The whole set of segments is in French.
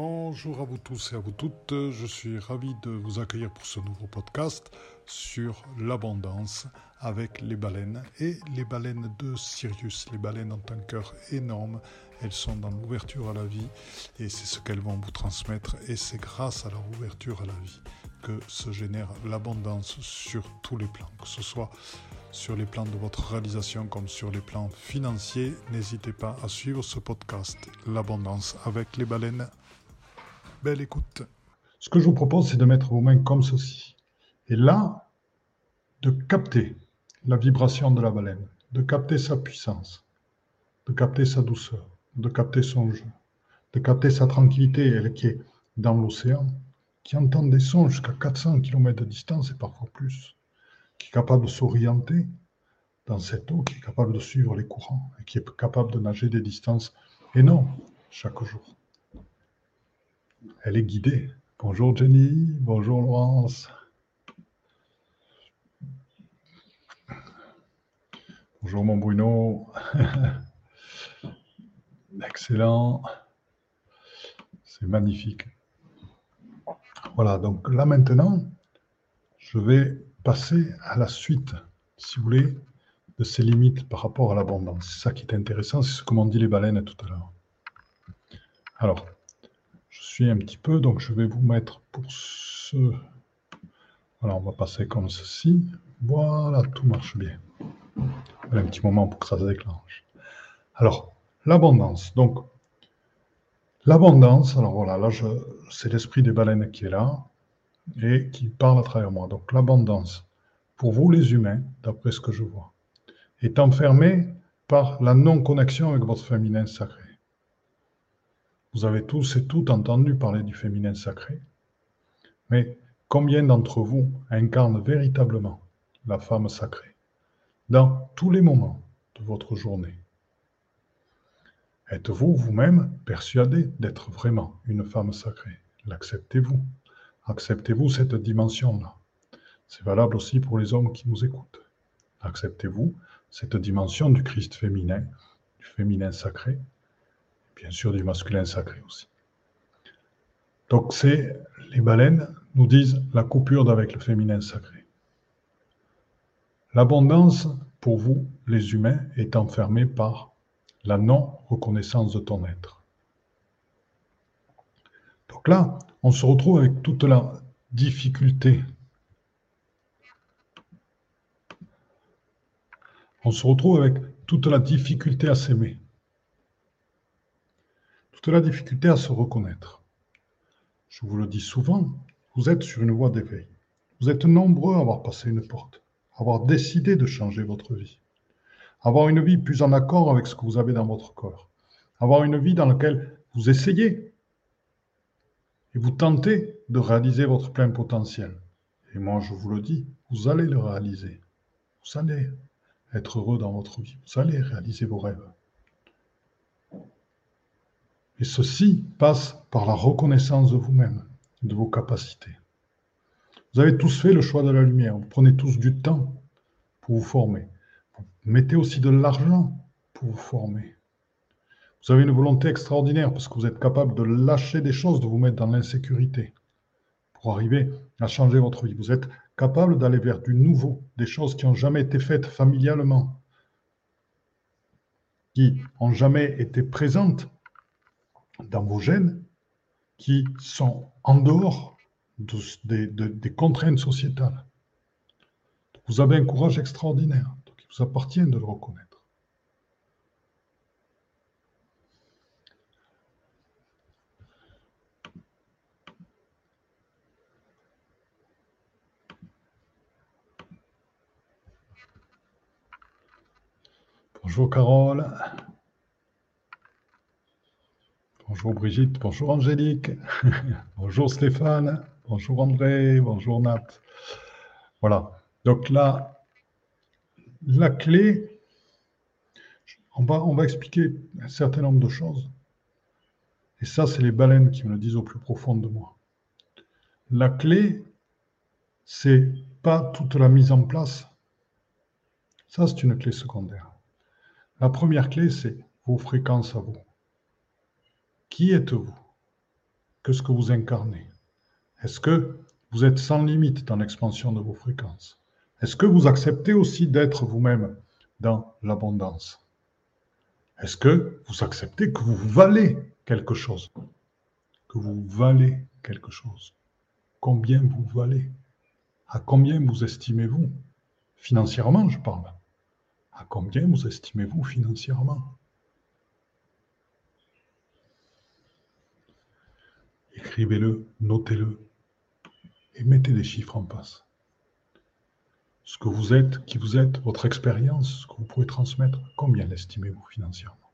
Bonjour à vous tous et à vous toutes. Je suis ravi de vous accueillir pour ce nouveau podcast sur l'abondance avec les baleines et les baleines de Sirius. Les baleines ont un cœur énorme. Elles sont dans l'ouverture à la vie et c'est ce qu'elles vont vous transmettre. Et c'est grâce à leur ouverture à la vie que se génère l'abondance sur tous les plans, que ce soit sur les plans de votre réalisation comme sur les plans financiers. N'hésitez pas à suivre ce podcast, L'abondance avec les baleines. Belle écoute. Ce que je vous propose, c'est de mettre vos mains comme ceci. Et là, de capter la vibration de la baleine, de capter sa puissance, de capter sa douceur, de capter son jeu, de capter sa tranquillité, elle qui est dans l'océan, qui entend des sons jusqu'à 400 km de distance et parfois plus, qui est capable de s'orienter dans cette eau, qui est capable de suivre les courants et qui est capable de nager des distances énormes chaque jour. Elle est guidée. Bonjour Jenny, bonjour Laurence. Bonjour mon Bruno. Excellent. C'est magnifique. Voilà, donc là maintenant, je vais passer à la suite, si vous voulez, de ces limites par rapport à l'abondance. C'est ça qui est intéressant, c'est ce que m'ont dit les baleines tout à l'heure. Alors, un petit peu, donc je vais vous mettre pour ce... Voilà, on va passer comme ceci. Voilà, tout marche bien. Un petit moment pour que ça se déclenche. Alors, l'abondance. Donc, l'abondance, alors voilà, là, c'est l'esprit des baleines qui est là et qui parle à travers moi. Donc, l'abondance, pour vous les humains, d'après ce que je vois, est enfermée par la non-connexion avec votre féminin sacré. Vous avez tous et toutes entendu parler du féminin sacré. Mais combien d'entre vous incarnent véritablement la femme sacrée dans tous les moments de votre journée? Êtes-vous vous-même persuadé d'être vraiment une femme sacrée? L'acceptez-vous? Acceptez-vous cette dimension-là? C'est valable aussi pour les hommes qui nous écoutent. Acceptez-vous cette dimension du Christ féminin, du féminin sacré? Bien sûr du masculin sacré aussi. Donc c'est les baleines nous disent la coupure avec le féminin sacré. L'abondance pour vous, les humains, est enfermée par la non-reconnaissance de ton être. Donc là, on se retrouve avec toute la difficulté. On se retrouve avec toute la difficulté à s'aimer toute la difficulté à se reconnaître. Je vous le dis souvent, vous êtes sur une voie d'éveil. Vous êtes nombreux à avoir passé une porte, à avoir décidé de changer votre vie, avoir une vie plus en accord avec ce que vous avez dans votre corps, avoir une vie dans laquelle vous essayez et vous tentez de réaliser votre plein potentiel. Et moi, je vous le dis, vous allez le réaliser. Vous allez être heureux dans votre vie. Vous allez réaliser vos rêves. Et ceci passe par la reconnaissance de vous-même, de vos capacités. Vous avez tous fait le choix de la lumière. Vous prenez tous du temps pour vous former. Vous mettez aussi de l'argent pour vous former. Vous avez une volonté extraordinaire parce que vous êtes capable de lâcher des choses, de vous mettre dans l'insécurité pour arriver à changer votre vie. Vous êtes capable d'aller vers du nouveau, des choses qui n'ont jamais été faites familialement, qui n'ont jamais été présentes dans vos gènes qui sont en dehors des contraintes sociétales. Vous avez un courage extraordinaire, donc il vous appartient de le reconnaître. Bonjour Carole. Bonjour Brigitte, bonjour Angélique, bonjour Stéphane, bonjour André, bonjour Nat. Voilà. Donc là, la clé, on va, expliquer un certain nombre de choses. Et ça, c'est les baleines qui me le disent au plus profond de moi. La clé, c'est pas toute la mise en place. Ça, c'est une clé secondaire. La première clé, c'est vos fréquences à vous. Qui êtes-vous? Que ce que vous incarnez? Est-ce que vous êtes sans limite dans l'expansion de vos fréquences? Est-ce que vous acceptez aussi d'être vous-même dans l'abondance? Est-ce que vous acceptez que vous valez quelque chose? Que vous valez quelque chose? Combien vous valez? À combien vous estimez-vous? Financièrement, je parle. À combien vous estimez-vous financièrement? Écrivez-le, notez-le et mettez des chiffres en passe. Ce que vous êtes, qui vous êtes, votre expérience, ce que vous pouvez transmettre, combien l'estimez-vous financièrement?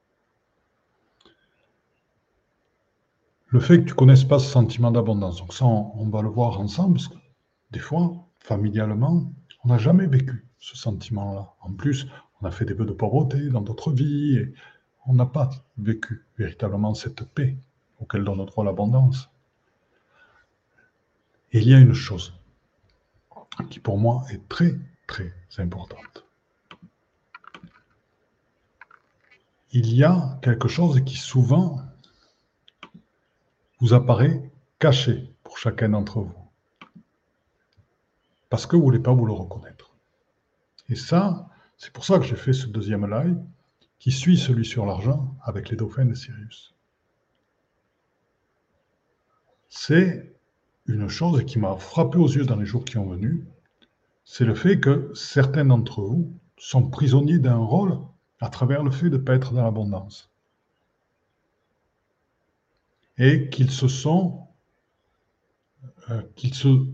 Le fait que tu ne connaisses pas ce sentiment d'abondance, donc ça, on, va le voir ensemble, parce que des fois, familialement, on n'a jamais vécu ce sentiment-là. En plus, on a fait des peu de pauvreté dans d'autres vies, et on n'a pas vécu véritablement cette paix auquel donne droit l'abondance. Il y a une chose qui pour moi est très très importante. Il y a quelque chose qui souvent vous apparaît caché pour chacun d'entre vous. Parce que vous ne voulez pas vous le reconnaître. Et ça, c'est pour ça que j'ai fait ce deuxième live qui suit celui sur l'argent avec les dauphins de Sirius. C'est une chose qui m'a frappé aux yeux dans les jours qui ont venu, c'est le fait que certains d'entre vous sont prisonniers d'un rôle à travers le fait de ne pas être dans l'abondance. Et qu'ils se sont, euh, qu'ils se,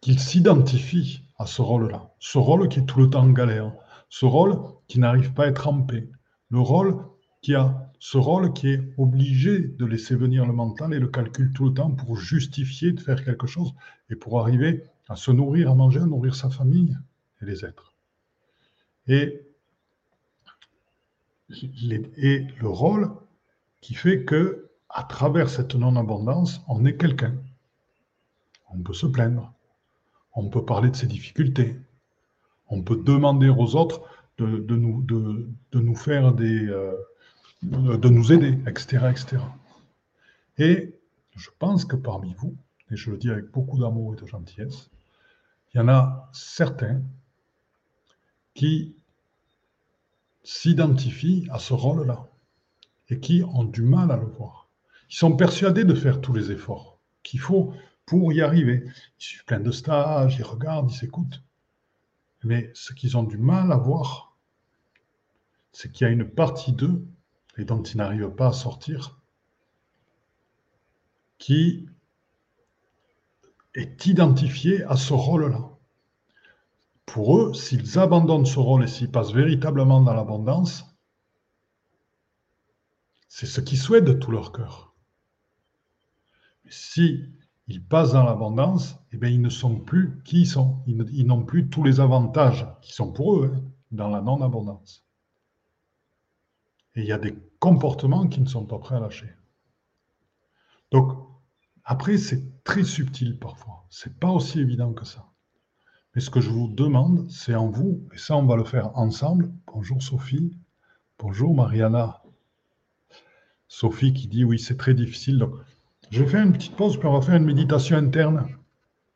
qu'ils s'identifient à ce rôle-là. Ce rôle qui est tout le temps en galère. Ce rôle qui n'arrive pas à être en paix. Le rôle qui a ce rôle qui est obligé de laisser venir le mental et le calcul tout le temps pour justifier de faire quelque chose et pour arriver à se nourrir, à manger, à nourrir sa famille et les êtres. Et, le rôle qui fait que à travers cette non-abondance, on est quelqu'un. On peut se plaindre, on peut parler de ses difficultés, on peut demander aux autres de, nous, de, nous faire des, euh, de nous aider, etc., etc. Et je pense que parmi vous, et je le dis avec beaucoup d'amour et de gentillesse, il y en a certains qui s'identifient à ce rôle-là et qui ont du mal à le voir. Ils sont persuadés de faire tous les efforts qu'il faut pour y arriver. Ils suivent plein de stages, ils regardent, ils s'écoutent. Mais ce qu'ils ont du mal à voir, c'est qu'il y a une partie d'eux et dont ils n'arrivent pas à sortir, qui est identifié à ce rôle-là. Pour eux, s'ils abandonnent ce rôle et s'ils passent véritablement dans l'abondance, c'est ce qu'ils souhaitent de tout leur cœur. Mais si ils passent dans l'abondance, eh bien, ils ne sont plus qui ils sont. Ils n'ont plus tous les avantages qui sont pour eux hein, dans la non-abondance. Et il y a des comportements qui ne sont pas prêts à lâcher. Donc, après, c'est très subtil parfois. C'est pas aussi évident que ça. Mais ce que je vous demande, c'est en vous, et ça, on va le faire ensemble. Bonjour Sophie. Bonjour Mariana. Sophie qui dit oui, c'est très difficile. Donc, je vais faire une petite pause, puis on va faire une méditation interne,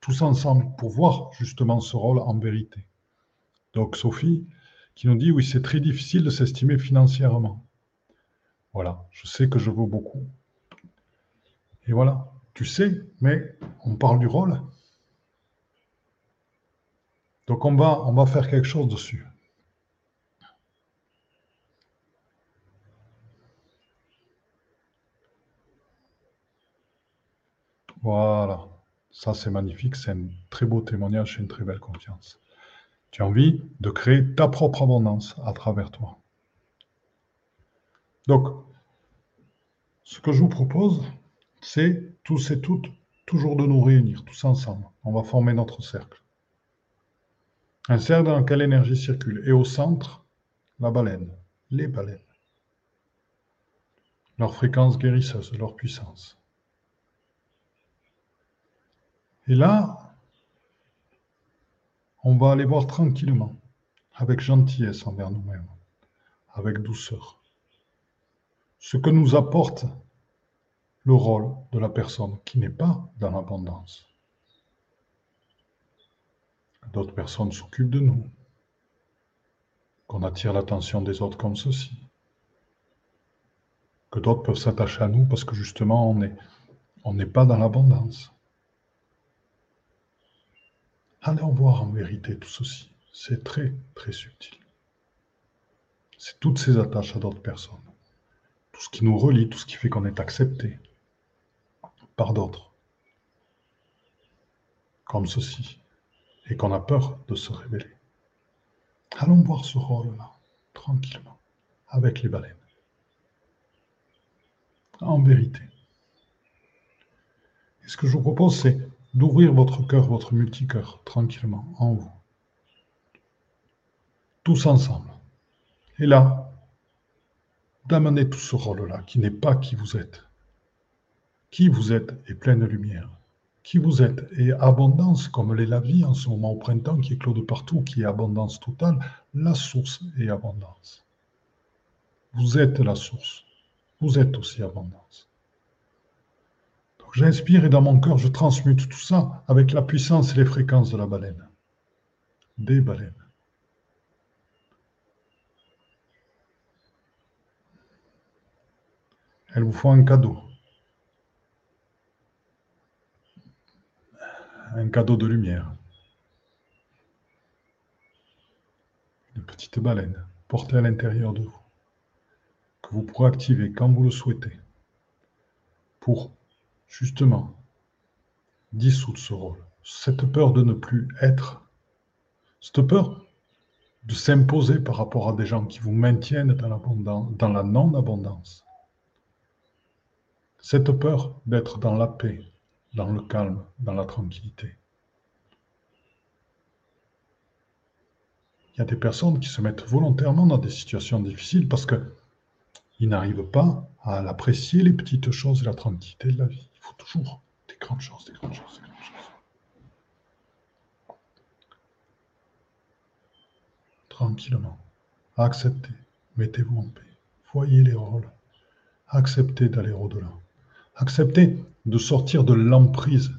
tous ensemble, pour voir justement ce rôle en vérité. Donc, Sophie qui nous dit oui, c'est très difficile de s'estimer financièrement. Voilà, je sais que je vaux beaucoup. Et voilà, tu sais, mais on parle du rôle. Donc on va, on va faire quelque chose dessus. Voilà, ça c'est magnifique, c'est un très beau témoignage, c'est une très belle confiance. Tu as envie de créer ta propre abondance à travers toi. Donc, ce que je vous propose, c'est tous et toutes toujours de nous réunir, tous ensemble. On va former notre cercle. Un cercle dans lequel l'énergie circule. Et au centre, la baleine, les baleines. Leur fréquence guérisseuse, leur puissance. Et là, on va aller voir tranquillement, avec gentillesse envers nous-mêmes, avec douceur ce que nous apporte le rôle de la personne qui n'est pas dans l'abondance. D'autres personnes s'occupent de nous, qu'on attire l'attention des autres comme ceci, que d'autres peuvent s'attacher à nous parce que justement on n'est pas dans l'abondance. Allons voir en vérité tout ceci. C'est très, très subtil. C'est toutes ces attaches à d'autres personnes. Tout ce qui nous relie, tout ce qui fait qu'on est accepté par d'autres. Comme ceci. Et qu'on a peur de se révéler. Allons voir ce rôle-là, tranquillement, avec les baleines. En vérité. Et ce que je vous propose, c'est d'ouvrir votre cœur, votre multicœur, tranquillement, en vous. Tous ensemble. Et là, d'amener tout ce rôle-là, qui n'est pas qui vous êtes. Qui vous êtes est pleine lumière. Qui vous êtes est abondance, comme l'est la vie en ce moment au printemps, qui éclot de partout, qui est abondance totale. La source est abondance. Vous êtes la source. Vous êtes aussi abondance. J'inspire et dans mon cœur, je transmute tout ça avec la puissance et les fréquences de la baleine. Des baleines. Elles vous font un cadeau. Un cadeau de lumière. Une petite baleine portée à l'intérieur de vous, que vous pourrez activer quand vous le souhaitez, pour justement, dissoudre ce rôle. Cette peur de ne plus être, cette peur de s'imposer par rapport à des gens qui vous maintiennent dans, dans la non-abondance. Cette peur d'être dans la paix, dans le calme, dans la tranquillité. Il y a des personnes qui se mettent volontairement dans des situations difficiles parce qu'ils n'arrivent pas à l'apprécier les petites choses et la tranquillité de la vie faut toujours des grandes choses, des grandes choses, des grandes choses. Tranquillement. Acceptez. Mettez-vous en paix. Voyez les rôles. Acceptez d'aller au-delà. Acceptez de sortir de l'emprise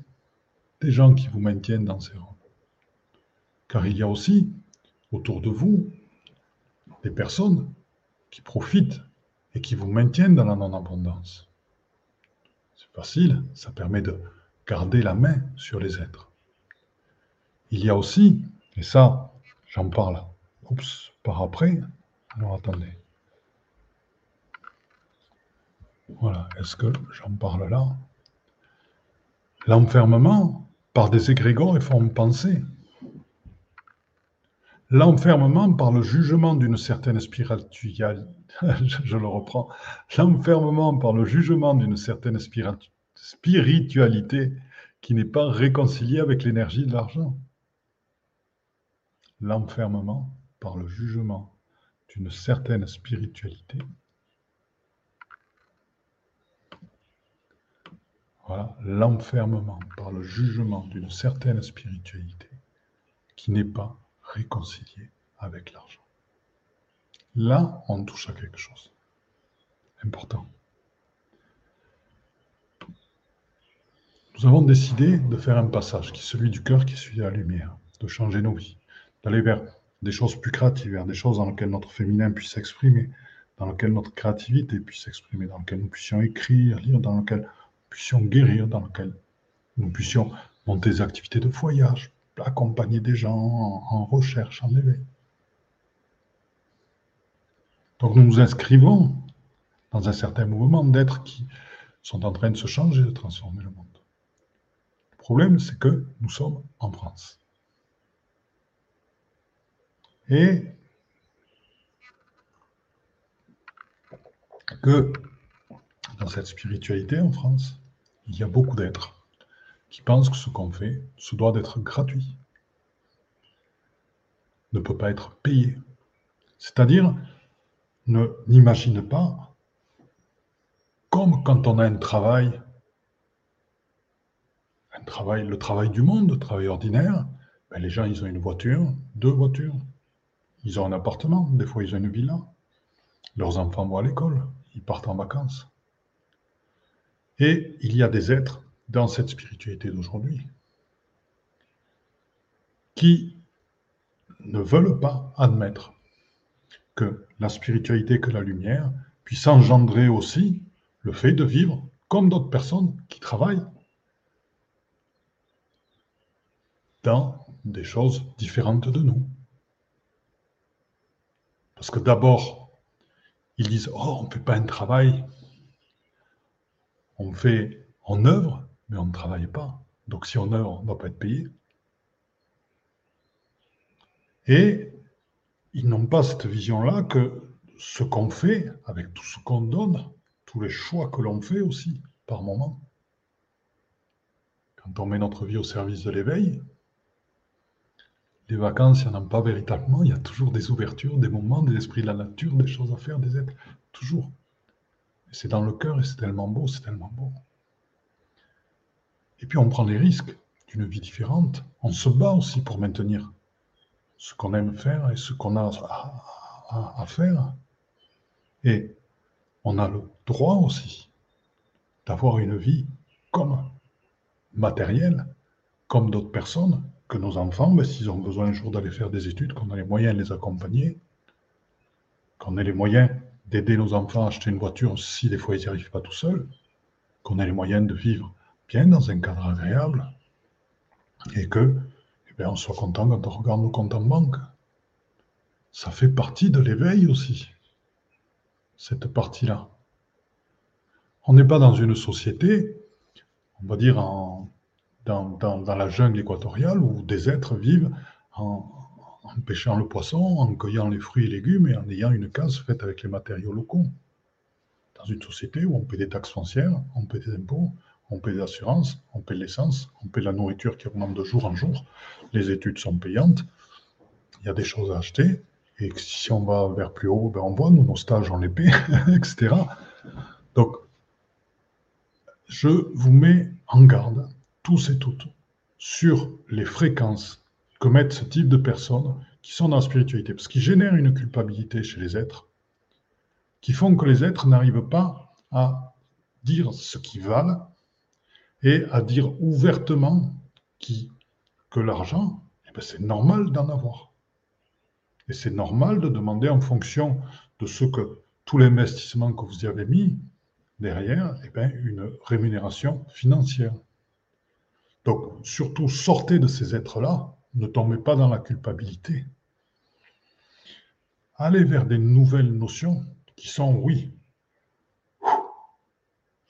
des gens qui vous maintiennent dans ces rôles. Car il y a aussi autour de vous des personnes qui profitent et qui vous maintiennent dans la non-abondance facile, ça permet de garder la main sur les êtres. Il y a aussi, et ça, j'en parle par après, alors attendez. Voilà, est-ce que j'en parle là? L'enfermement par des égrégores et formes pensées. L'enfermement par le jugement d'une certaine spiritualité, je le reprends, l'enfermement par le jugement d'une certaine spiritualité qui n'est pas réconciliée avec l'énergie de l'argent. L'enfermement par le jugement d'une certaine spiritualité. Voilà, l'enfermement par le jugement d'une certaine spiritualité qui n'est pas réconcilié avec l'argent. Là, on touche à quelque chose. Important. Nous avons décidé de faire un passage qui est celui du cœur, qui de la lumière, de changer nos vies, d'aller vers des choses plus créatives, vers des choses dans lesquelles notre féminin puisse s'exprimer, dans lesquelles notre créativité puisse s'exprimer, dans lesquelles nous puissions écrire, lire, dans lesquelles puissions guérir, dans lesquelles nous puissions monter des activités de voyage, accompagner des gens en, recherche, en éveil. Donc nous nous inscrivons dans un certain mouvement d'êtres qui sont en train de se changer, de transformer le monde. Le problème, c'est que nous sommes en France. Et que dans cette spiritualité en France, il y a beaucoup d'êtres qui pense que ce qu'on fait se doit d'être gratuit, ne peut pas être payé. C'est-à-dire, ne n'imagine pas comme quand on a un travail, un travail, le travail du monde, le travail ordinaire, ben les gens, ils ont une voiture, deux voitures, ils ont un appartement, des fois ils ont une villa, leurs enfants vont à l'école, ils partent en vacances. Et il y a des êtres dans cette spiritualité d'aujourd'hui qui ne veulent pas admettre que la spiritualité, que la lumière puisse engendrer aussi le fait de vivre comme d'autres personnes qui travaillent dans des choses différentes de nous. Parce que d'abord, ils disent, oh, on ne fait pas un travail, on fait en œuvre, mais on ne travaille pas. Donc si on œuvre, on ne doit pas être payé. Et ils n'ont pas cette vision-là que ce qu'on fait, avec tout ce qu'on donne, tous les choix que l'on fait aussi, par moment, quand on met notre vie au service de l'éveil, les vacances, il n'y en a pas véritablement, il y a toujours des ouvertures, des moments, des esprits de la nature, des choses à faire, des êtres, toujours. C'est dans le cœur et c'est tellement beau, c'est tellement beau. Et puis on prend les risques d'une vie différente, on se bat aussi pour maintenir ce qu'on aime faire et ce qu'on a à, faire. Et on a le droit aussi d'avoir une vie comme matérielle, comme d'autres personnes, que nos enfants, ben, s'ils ont besoin un jour d'aller faire des études, qu'on a les moyens de les accompagner, qu'on ait les moyens d'aider nos enfants à acheter une voiture si des fois ils n'y arrivent pas tout seuls, qu'on ait les moyens de vivre bien dans un cadre agréable, et que ben, on soit content quand on regarde nos comptes en banque. Ça fait partie de l'éveil aussi, cette partie-là. On n'est pas dans une société, on va dire, en, dans, la jungle équatoriale où des êtres vivent en, en, pêchant le poisson, en cueillant les fruits et légumes et en ayant une case faite avec les matériaux locaux. Dans une société où on paie des taxes foncières, on paie des impôts, on paie des assurances, on paie l'essence, on paie la nourriture qui augmente de jour en jour, les études sont payantes, il y a des choses à acheter, et si on va vers plus haut, ben on voit, nous, nos stages, on les paie, etc. Donc, je vous mets en garde, tous et toutes, sur les fréquences que mettent ce type de personnes qui sont dans la spiritualité, parce qu'ils génèrent une culpabilité chez les êtres, qui font que les êtres n'arrivent pas à dire ce qu'ils valent et à dire ouvertement que l'argent, eh ben, c'est normal d'en avoir. Et c'est normal de demander en fonction de ce que tout l'investissement que vous y avez mis derrière, eh bien, une rémunération financière. Donc, surtout, sortez de ces êtres-là, ne tombez pas dans la culpabilité. Allez vers des nouvelles notions qui sont, oui,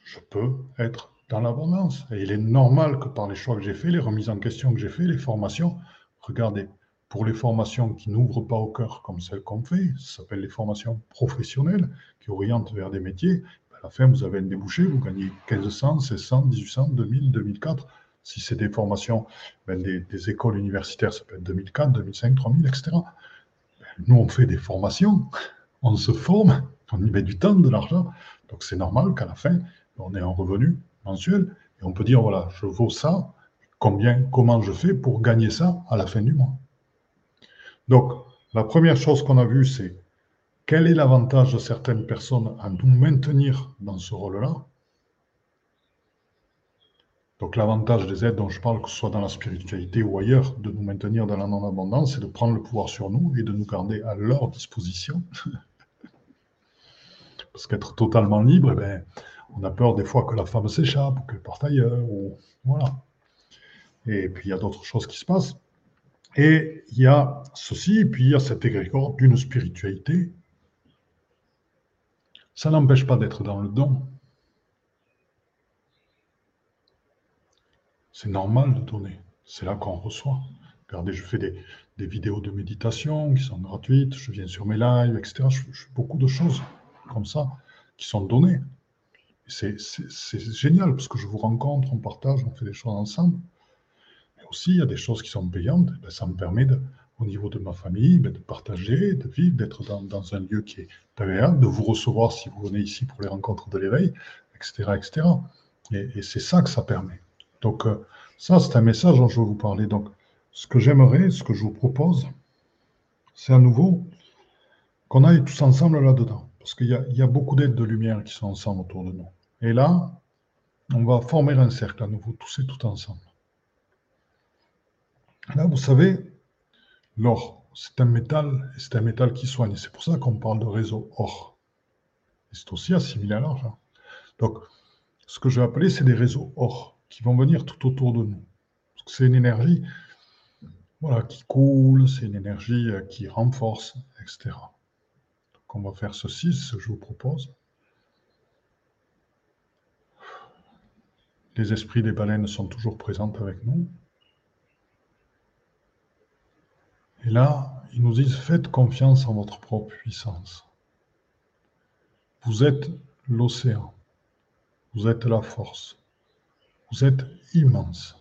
je peux être dans l'abondance. Et il est normal que par les choix que j'ai faits, les remises en question que j'ai fait, les formations, regardez, pour les formations qui n'ouvrent pas au cœur comme celles qu'on fait, ça s'appelle les formations professionnelles, qui orientent vers des métiers, ben, à la fin, vous avez un débouché, vous gagnez 1500, 1600, 1800, 2000, 2004. Si c'est des formations, ben, des, écoles universitaires, ça peut être 2004, 2005, 3000, etc. nous, on fait des formations, on se forme, on y met du temps, de l'argent. Donc c'est normal qu'à la fin, on ait un revenu mensuel, et on peut dire, voilà, je vaux ça, combien, comment je fais pour gagner ça à la fin du mois. Donc, la première chose qu'on a vue, c'est quel est l'avantage de certaines personnes à nous maintenir dans ce rôle-là? Donc l'avantage des aides dont je parle, que ce soit dans la spiritualité ou ailleurs, de nous maintenir dans la non-abondance, c'est de prendre le pouvoir sur nous et de nous garder à leur disposition. Parce qu'être totalement libre, eh ben, on a peur des fois que la femme s'échappe ou qu'elle parte ailleurs. Ou, voilà. Et puis il y a d'autres choses qui se passent. Et il y a ceci, et puis il y a cet égrégore d'une spiritualité. Ça n'empêche pas d'être dans le don. C'est normal de donner. C'est là qu'on reçoit. Regardez, je fais des, vidéos de méditation qui sont gratuites, je viens sur mes lives, etc. Je, fais beaucoup de choses comme ça qui sont données. C'est génial parce que je vous rencontre, on partage, on fait des choses ensemble. Mais aussi, il y a des choses qui sont payantes. Ben, ça me permet, au niveau de ma famille, ben, de partager, de vivre, d'être dans, un lieu qui est agréable, de vous recevoir si vous venez ici pour les rencontres de l'éveil, etc. etc. Et, c'est ça que ça permet. Donc, euh, ça, c'est un message dont je veux vous parler. Donc, ce que j'aimerais, ce que je vous propose, c'est à nouveau qu'on aille tous ensemble là-dedans. Parce qu'il y, a beaucoup d'aides de lumière qui sont ensemble autour de nous. Et là, On va former un cercle à nouveau, tous et tout ensemble. Là, vous savez, l'or, c'est un métal, c'est un métal qui soigne. C'est pour ça qu'on parle de réseau or. Et c'est aussi assimilé à l'argent. Donc, ce que je vais appeler, c'est des réseaux or qui vont venir tout autour de nous. C'est une énergie voilà, qui coule, c'est une énergie euh, qui renforce, etc. Donc, on va faire ceci, ce que je vous propose. Les esprits des baleines sont toujours présents avec nous. Et là, ils nous disent, faites confiance en votre propre puissance. Vous êtes l'océan. Vous êtes la force. Vous êtes immense.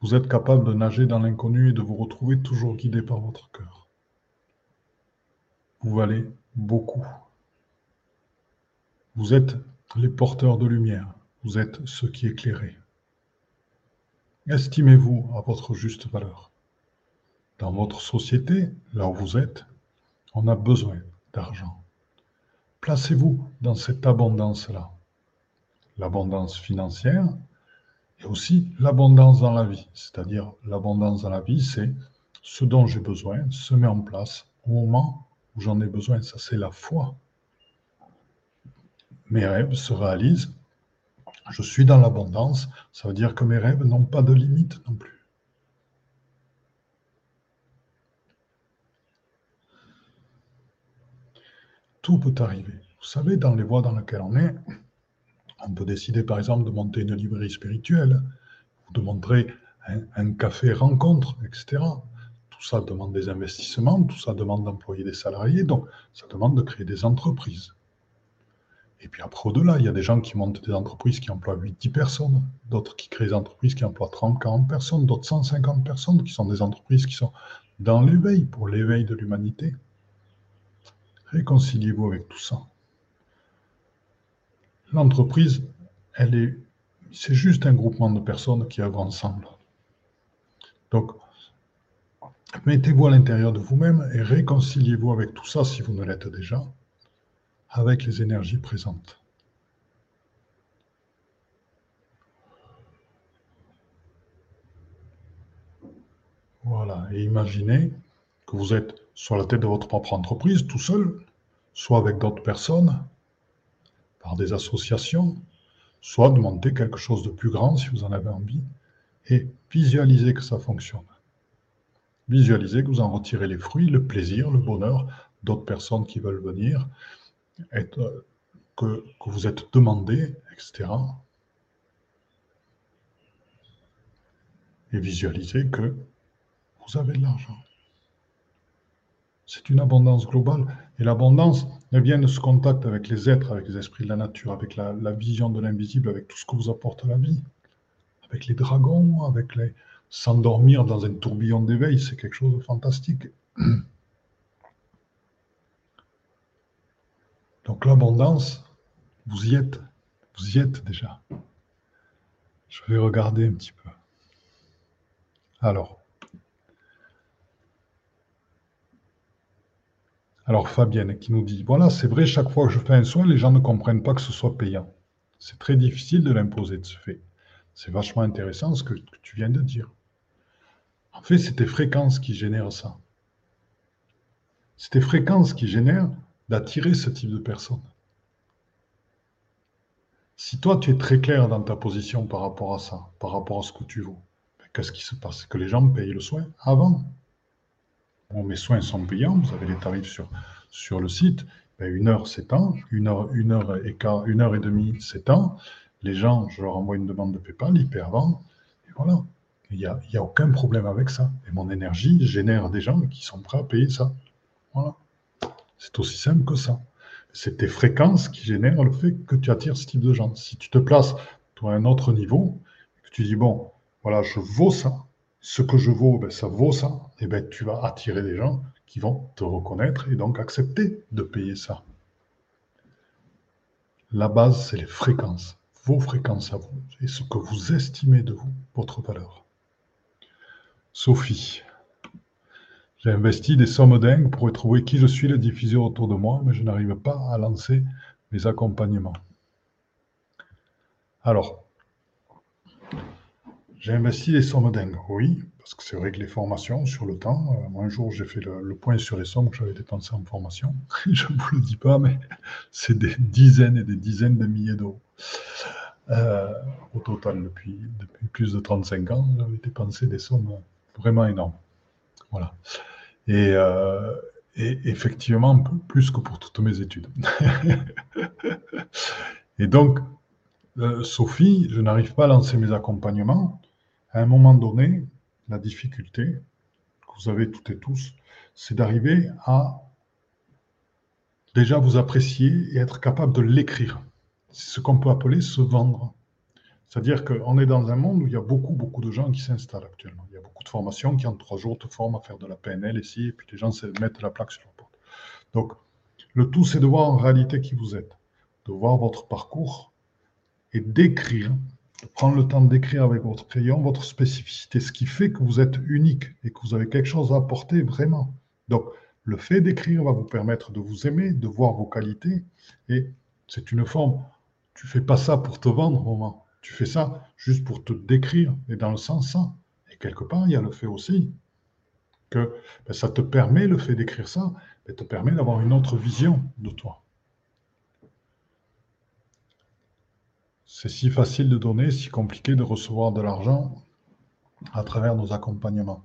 Vous êtes capable de nager dans l'inconnu et de vous retrouver toujours guidé par votre cœur. Vous valez beaucoup. Vous êtes les porteurs de lumière. Vous êtes ceux qui éclairez. Estimez-vous à votre juste valeur. Dans votre société, là où vous êtes, on a besoin d'argent. Placez-vous dans cette abondance-là. L'abondance financière et aussi l'abondance dans la vie. C'est-à-dire l'abondance dans la vie, c'est ce dont j'ai besoin se met en place au moment où j'en ai besoin. Ça, c'est la foi. Mes rêves se réalisent. Je suis dans l'abondance. Ça veut dire que mes rêves n'ont pas de limite non plus. Tout peut arriver. Vous savez, dans les voies dans lesquelles on est, on peut décider par exemple de monter une librairie spirituelle, ou de montrer un, café rencontre, etc. Tout ça demande des investissements, tout ça demande d'employer des salariés, donc ça demande de créer des entreprises. Et puis après, au-delà, il y a des gens qui montent des entreprises qui emploient 8-10 personnes, d'autres qui créent des entreprises qui emploient 30-40 personnes, d'autres 150 personnes, qui sont des entreprises qui sont dans l'éveil, pour l'éveil de l'humanité. Réconciliez-vous avec tout ça. L'entreprise, elle est, c'est juste un groupement de personnes qui œuvrent ensemble. Donc, mettez-vous à l'intérieur de vous-même et réconciliez-vous avec tout ça si vous ne l'êtes déjà, avec les énergies présentes. Voilà, et imaginez que vous êtes sur la tête de votre propre entreprise, tout seul, soit avec d'autres personnes, par des associations, soit demander quelque chose de plus grand si vous en avez envie, et visualiser que ça fonctionne. Visualiser que vous en retirez les fruits, le plaisir, le bonheur d'autres personnes qui veulent venir, que, que vous êtes demandé, etc. Et visualiser que vous avez de l'argent. C'est une abondance globale. Et l'abondance, vient de ce contact avec les êtres, avec les esprits de la nature, avec la, vision de l'invisible, avec tout ce que vous apporte la vie. Avec les dragons, avec les... S'endormir dans un tourbillon d'éveil, c'est quelque chose de fantastique. Donc l'abondance, vous y êtes. Vous y êtes déjà. Je vais regarder un petit peu. Alors, Alors Fabienne qui nous dit, voilà, c'est vrai, chaque fois que je fais un soin, les gens ne comprennent pas que ce soit payant. C'est très difficile de l'imposer de ce fait. C'est vachement intéressant ce que, tu viens de dire. En fait, c'est tes fréquences qui génèrent ça. C'est tes fréquences qui génèrent d'attirer ce type de personnes. Si toi, tu es très clair dans ta position par rapport à ça, par rapport à ce que tu vaux, ben, qu'est-ce qui se passe? Que les gens payent le soin avant. Mes soins sont payants, vous avez les tarifs sur, sur le site. Ben, une heure, c'est temps. Une heure, une heure et quart, une heure et demie, c'est temps. Les gens, je leur envoie une demande de PayPal, ils paient avant. Et voilà. Il n'y a, y a aucun problème avec ça. Et mon énergie génère des gens qui sont prêts à payer ça. Voilà. C'est aussi simple que ça. C'est tes fréquences qui génèrent le fait que tu attires ce type de gens. Si tu te places, toi, à un autre niveau, que tu dis, bon, voilà, je vaux ça, ce que je vaux, ben, ça vaut ça, et ben, tu vas attirer des gens qui vont te reconnaître et donc accepter de payer ça. La base, c'est les fréquences, vos fréquences à vous, et ce que vous estimez de vous, votre valeur. Sophie, j'ai investi des sommes dingues pour trouver qui je suis le diffuseur autour de moi, mais je n'arrive pas à lancer mes accompagnements. Alors, j'ai investi des sommes dingues, oui, parce que c'est vrai que les formations sur le temps, euh, moi un jour j'ai fait le, point sur les sommes que j'avais dépensées en formation. Je ne vous le dis pas, mais c'est des dizaines et des dizaines de milliers d'euros. Euh, au total, depuis, plus de 35 ans, j'avais dépensé des sommes vraiment énormes. Voilà. Et, euh, et effectivement, plus que pour toutes mes études. et donc, euh, Sophie, je n'arrive pas à lancer mes accompagnements. À un moment donné, la difficulté que vous avez toutes et tous, c'est d'arriver à déjà vous apprécier et être capable de l'écrire. C'est ce qu'on peut appeler se vendre. C'est-à-dire qu'on est dans un monde où il y a beaucoup, beaucoup de gens qui s'installent actuellement. Il y a beaucoup de formations qui en trois jours te forment à faire de la PNL ici, et puis les gens se mettent la plaque sur la porte. Donc, le tout, c'est de voir en réalité qui vous êtes, de voir votre parcours et d'écrire, prendre le temps d'écrire avec votre crayon votre spécificité, ce qui fait que vous êtes unique et que vous avez quelque chose à apporter vraiment. Donc, le fait d'écrire va vous permettre de vous aimer, de voir vos qualités, et c'est une forme. Tu fais pas ça pour te vendre, moment. Tu fais ça juste pour te décrire, et dans le sens ça. Et quelque part, il y a le fait aussi que ben, ça te permet, le fait d'écrire ça, ben, te permet d'avoir une autre vision de toi. C'est si facile de donner, si compliqué de recevoir de l'argent à travers nos accompagnements.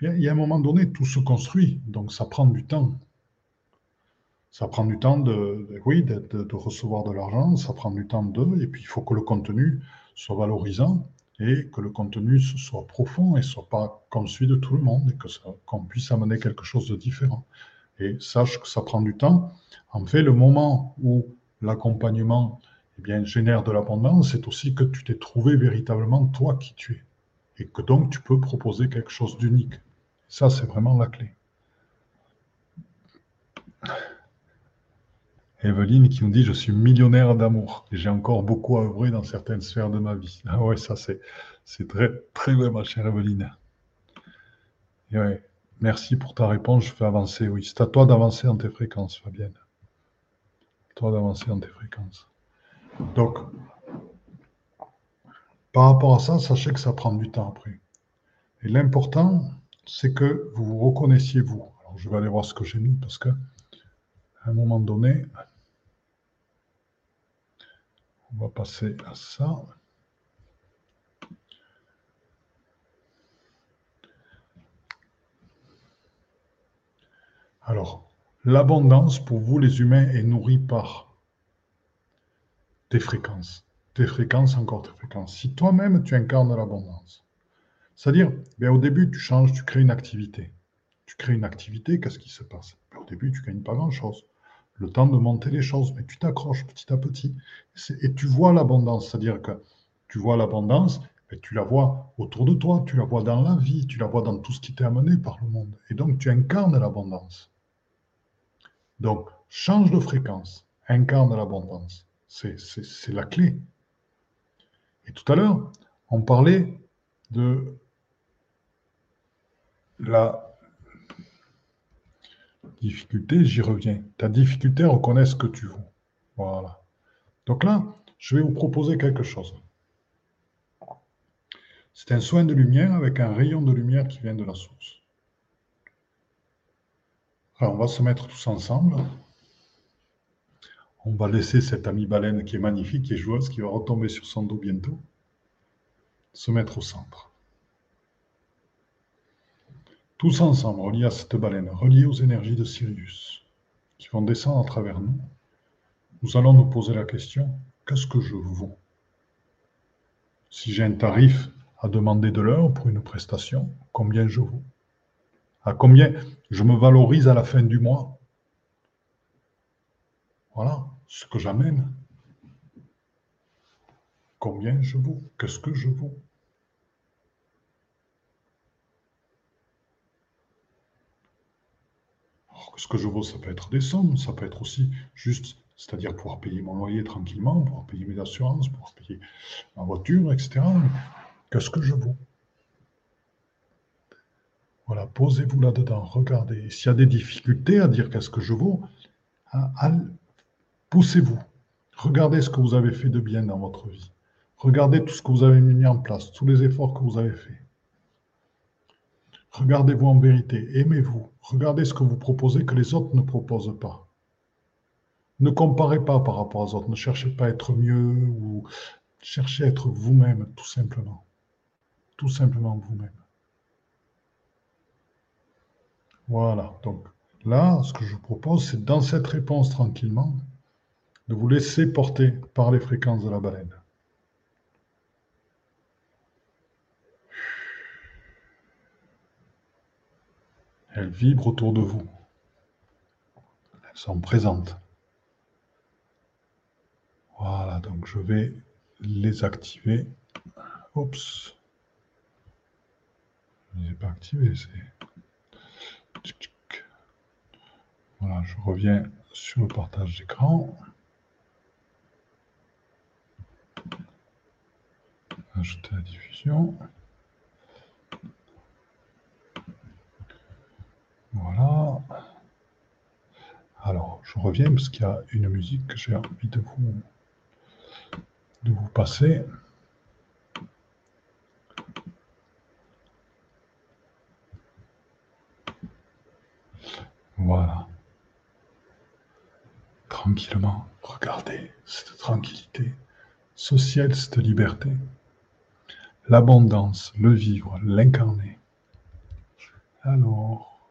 Il y a un moment donné, tout se construit, donc ça prend du temps. Ça prend du temps de, oui, de, de, recevoir de l'argent, ça prend du temps de, et puis il faut que le contenu soit valorisant et que le contenu soit profond et soit pas celui de tout le monde et que qu'on puisse amener quelque chose de différent. Et sache que ça prend du temps. En fait, le moment où l'accompagnement eh bien, génère de l'abondance, c'est aussi que tu t'es trouvé véritablement toi qui tu es et que donc tu peux proposer quelque chose d'unique. Ça, c'est vraiment la clé. Evelyne qui nous dit Je suis millionnaire d'amour et j'ai encore beaucoup à œuvrer dans certaines sphères de ma vie. Ah ouais, ça c'est, très, très bien, ma chère Evelyne. merci pour ta réponse. Je fais avancer. Oui, c'est à toi d'avancer dans tes fréquences, Fabienne. toi d'avancer dans tes fréquences. Donc, par rapport à ça, sachez que ça prend du temps après. Et l'important, c'est que vous vous reconnaissiez vous. Alors, je vais aller voir ce que j'ai mis parce que à un moment donné, on va passer à ça. Alors, l'abondance pour vous les humains est nourrie par fréquences. Tes fréquences, encore tes fréquences. Si toi-même tu incarnes l'abondance, c'est-à-dire, ben, au début tu changes, tu crées une activité. Tu crées une activité, qu'est-ce qui se passe? Ben, Au début tu ne gagnes pas grand-chose le temps de monter les choses, mais tu t'accroches petit à petit. Et tu vois l'abondance, c'est-à-dire que tu vois l'abondance, mais tu la vois autour de toi, tu la vois dans la vie, tu la vois dans tout ce qui t'est amené par le monde. Et donc tu incarnes l'abondance. Donc change de fréquence, incarne l'abondance. C'est la clé. Et tout à l'heure, on parlait de la difficulté, j'y reviens. Ta difficulté reconnaît ce que tu vaux. Voilà. Donc là, je vais vous proposer quelque chose. C'est un soin de lumière avec un rayon de lumière qui vient de la source. Alors, on va se mettre tous ensemble. On va laisser cette amie baleine qui est magnifique, qui est joueuse, qui va retomber sur son dos bientôt, se mettre au centre. Tous ensemble, reliés à cette baleine, reliés aux énergies de Sirius, qui vont descendre à travers nous, nous allons nous poser la question, qu'est-ce que je vaux? Si j'ai un tarif à demander de l'heure pour une prestation, combien je vaux? À combien je me valorise à la fin du mois? Voilà ce que j'amène. Combien je vaux? Qu'est-ce que je vaux? Ce que je vaux, ça peut être des sommes, ça peut être aussi juste, c'est-à-dire pouvoir payer mon loyer tranquillement, pouvoir payer mes assurances, pouvoir payer ma voiture, etc. Qu'est-ce que je vaux? Voilà, posez-vous là-dedans, regardez. S'il y a des difficultés à dire qu'est-ce que je vaux, poussez-vous. Regardez ce que vous avez fait de bien dans votre vie. Regardez tout ce que vous avez mis en place, tous les efforts que vous avez faits. Regardez-vous en vérité, aimez-vous, regardez ce que vous proposez que les autres ne proposent pas. Ne comparez pas par rapport aux autres, ne cherchez pas à être mieux ou cherchez à être vous-même, tout simplement. Tout simplement vous-même. Voilà, donc là, ce que je vous propose, c'est dans cette réponse tranquillement, de vous laisser porter par les fréquences de la baleine. Elles vibrent autour de vous. Elles sont présentes. Voilà, donc je vais les activer. Oups. Je ne les ai pas activés. Voilà, je reviens sur le partage d'écran. Ajouter la diffusion. Voilà. Alors, je reviens parce qu'il y a une musique que j'ai envie de vous, passer. Voilà. Tranquillement, regardez cette tranquillité, ce ciel, cette liberté, l'abondance, le vivre, l'incarner. Alors,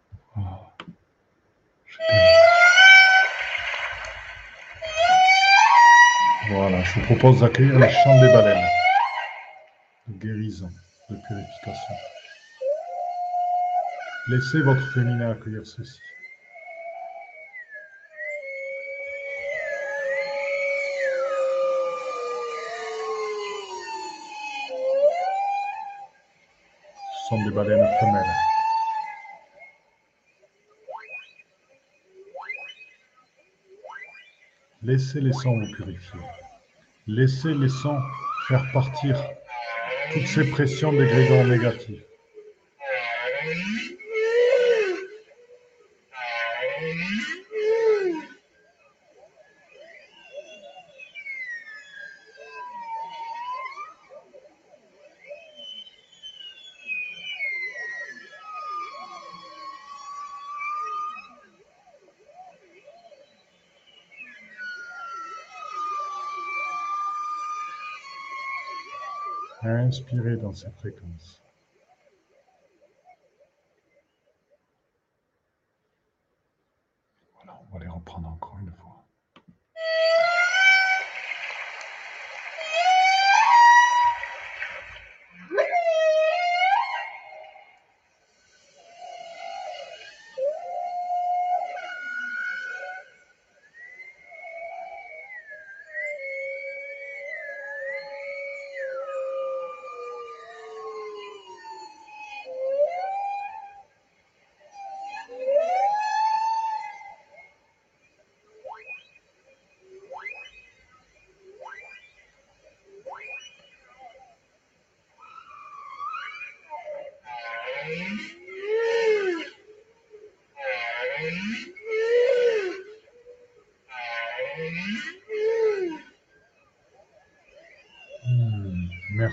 voilà, je vous propose d'accueillir le chant des baleines, de guérison, de purification. Laissez votre féminin accueillir ceci. Des baleines femelles. Laissez les sons vous purifier. Laissez les sons faire partir toutes ces pressions des grégores négatifs. Dans cette fréquence.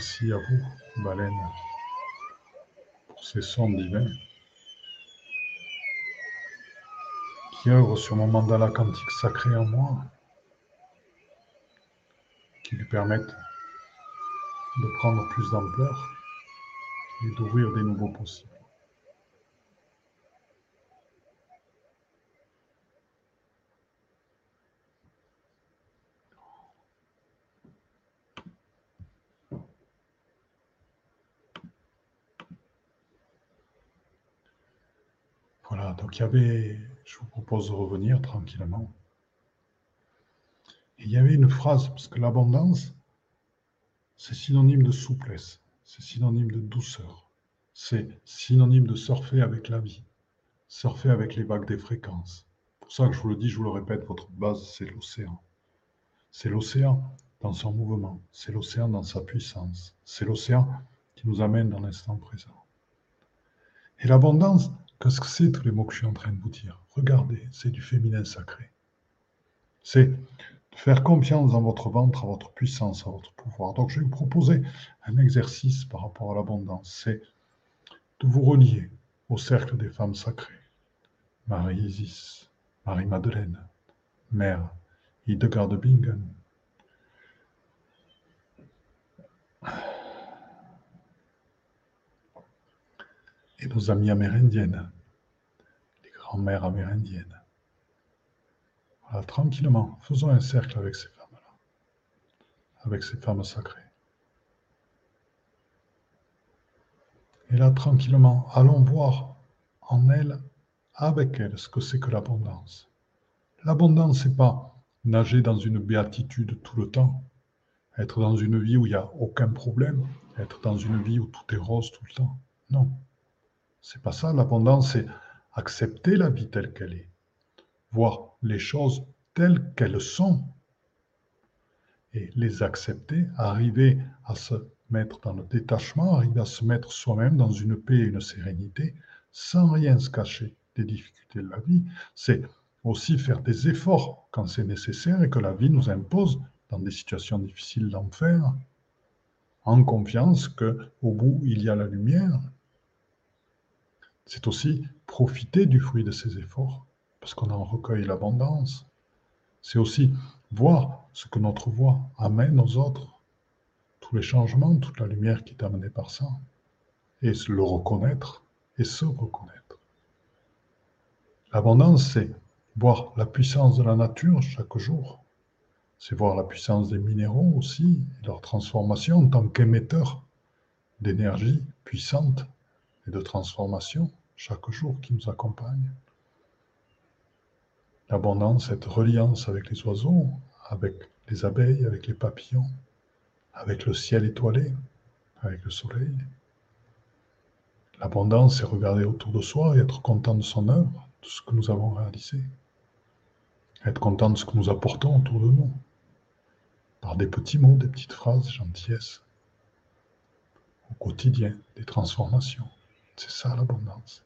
Merci à vous, baleine, pour ces sons divins qui œuvrent sur mon mandala quantique sacré en moi, qui lui permettent de prendre plus d'ampleur et d'ouvrir des nouveaux possibles. donc il y avait, je vous propose de revenir tranquillement. il y avait une phrase, parce que l'abondance, c'est synonyme de souplesse, c'est synonyme de douceur, c'est synonyme de surfer avec la vie, surfer avec les vagues des fréquences. Pour ça que je vous le dis, je vous le répète, votre base, c'est l'océan. C'est l'océan dans son mouvement, c'est l'océan dans sa puissance, c'est l'océan qui nous amène dans l'instant présent. Et l'abondance, Qu'est-ce que c'est tous les mots que je suis en train de vous dire? Regardez, c'est du féminin sacré. C'est faire confiance dans votre ventre, à votre puissance, à votre pouvoir. Donc, je vais vous proposer un exercice par rapport à l'abondance. C'est de vous relier au cercle des femmes sacrées. Marie-Isis, Marie-Madeleine, Mère Hildegard de Bingen. Et nos amies amérindiennes, les grands-mères amérindiennes. Voilà, tranquillement, faisons un cercle avec ces femmes-là, avec ces femmes sacrées. Et là, tranquillement, allons voir en elles, avec elles, ce que c'est que l'abondance. L'abondance, n'est pas nager dans une béatitude tout le temps, être dans une vie où il n'y a aucun problème, être dans une vie où tout est rose tout le temps. Non, c'est pas ça. L'abondance, c'est accepter la vie telle qu'elle est, voir les choses telles qu'elles sont et les accepter, arriver à se mettre dans le détachement, arriver à se mettre soi-même dans une paix et une sérénité, sans rien se cacher des difficultés de la vie. C'est aussi faire des efforts quand c'est nécessaire et que la vie nous impose dans des situations difficiles d'en faire, en confiance que au bout il y a la lumière. C'est aussi profiter du fruit de ces efforts, parce qu'on en recueille l'abondance. C'est aussi voir ce que notre voix amène aux autres les changements, toute la lumière qui est amenée par ça, et le reconnaître et se reconnaître. L'abondance, c'est voir la puissance de la nature chaque jour. C'est voir la puissance des minéraux aussi, et leur transformation en tant qu'émetteurs d'énergie puissante et de transformation chaque jour qui nous accompagne. L'abondance, cette reliance avec les oiseaux, avec les abeilles, avec les papillons, avec le ciel étoilé, avec le soleil. L'abondance, c'est regarder autour de soi et être content de son œuvre, de ce que nous avons réalisé. Être content de ce que nous apportons autour de nous. Par des petits mots, des petites phrases, des gentillesses. Au quotidien, des transformations. C'est ça l'abondance.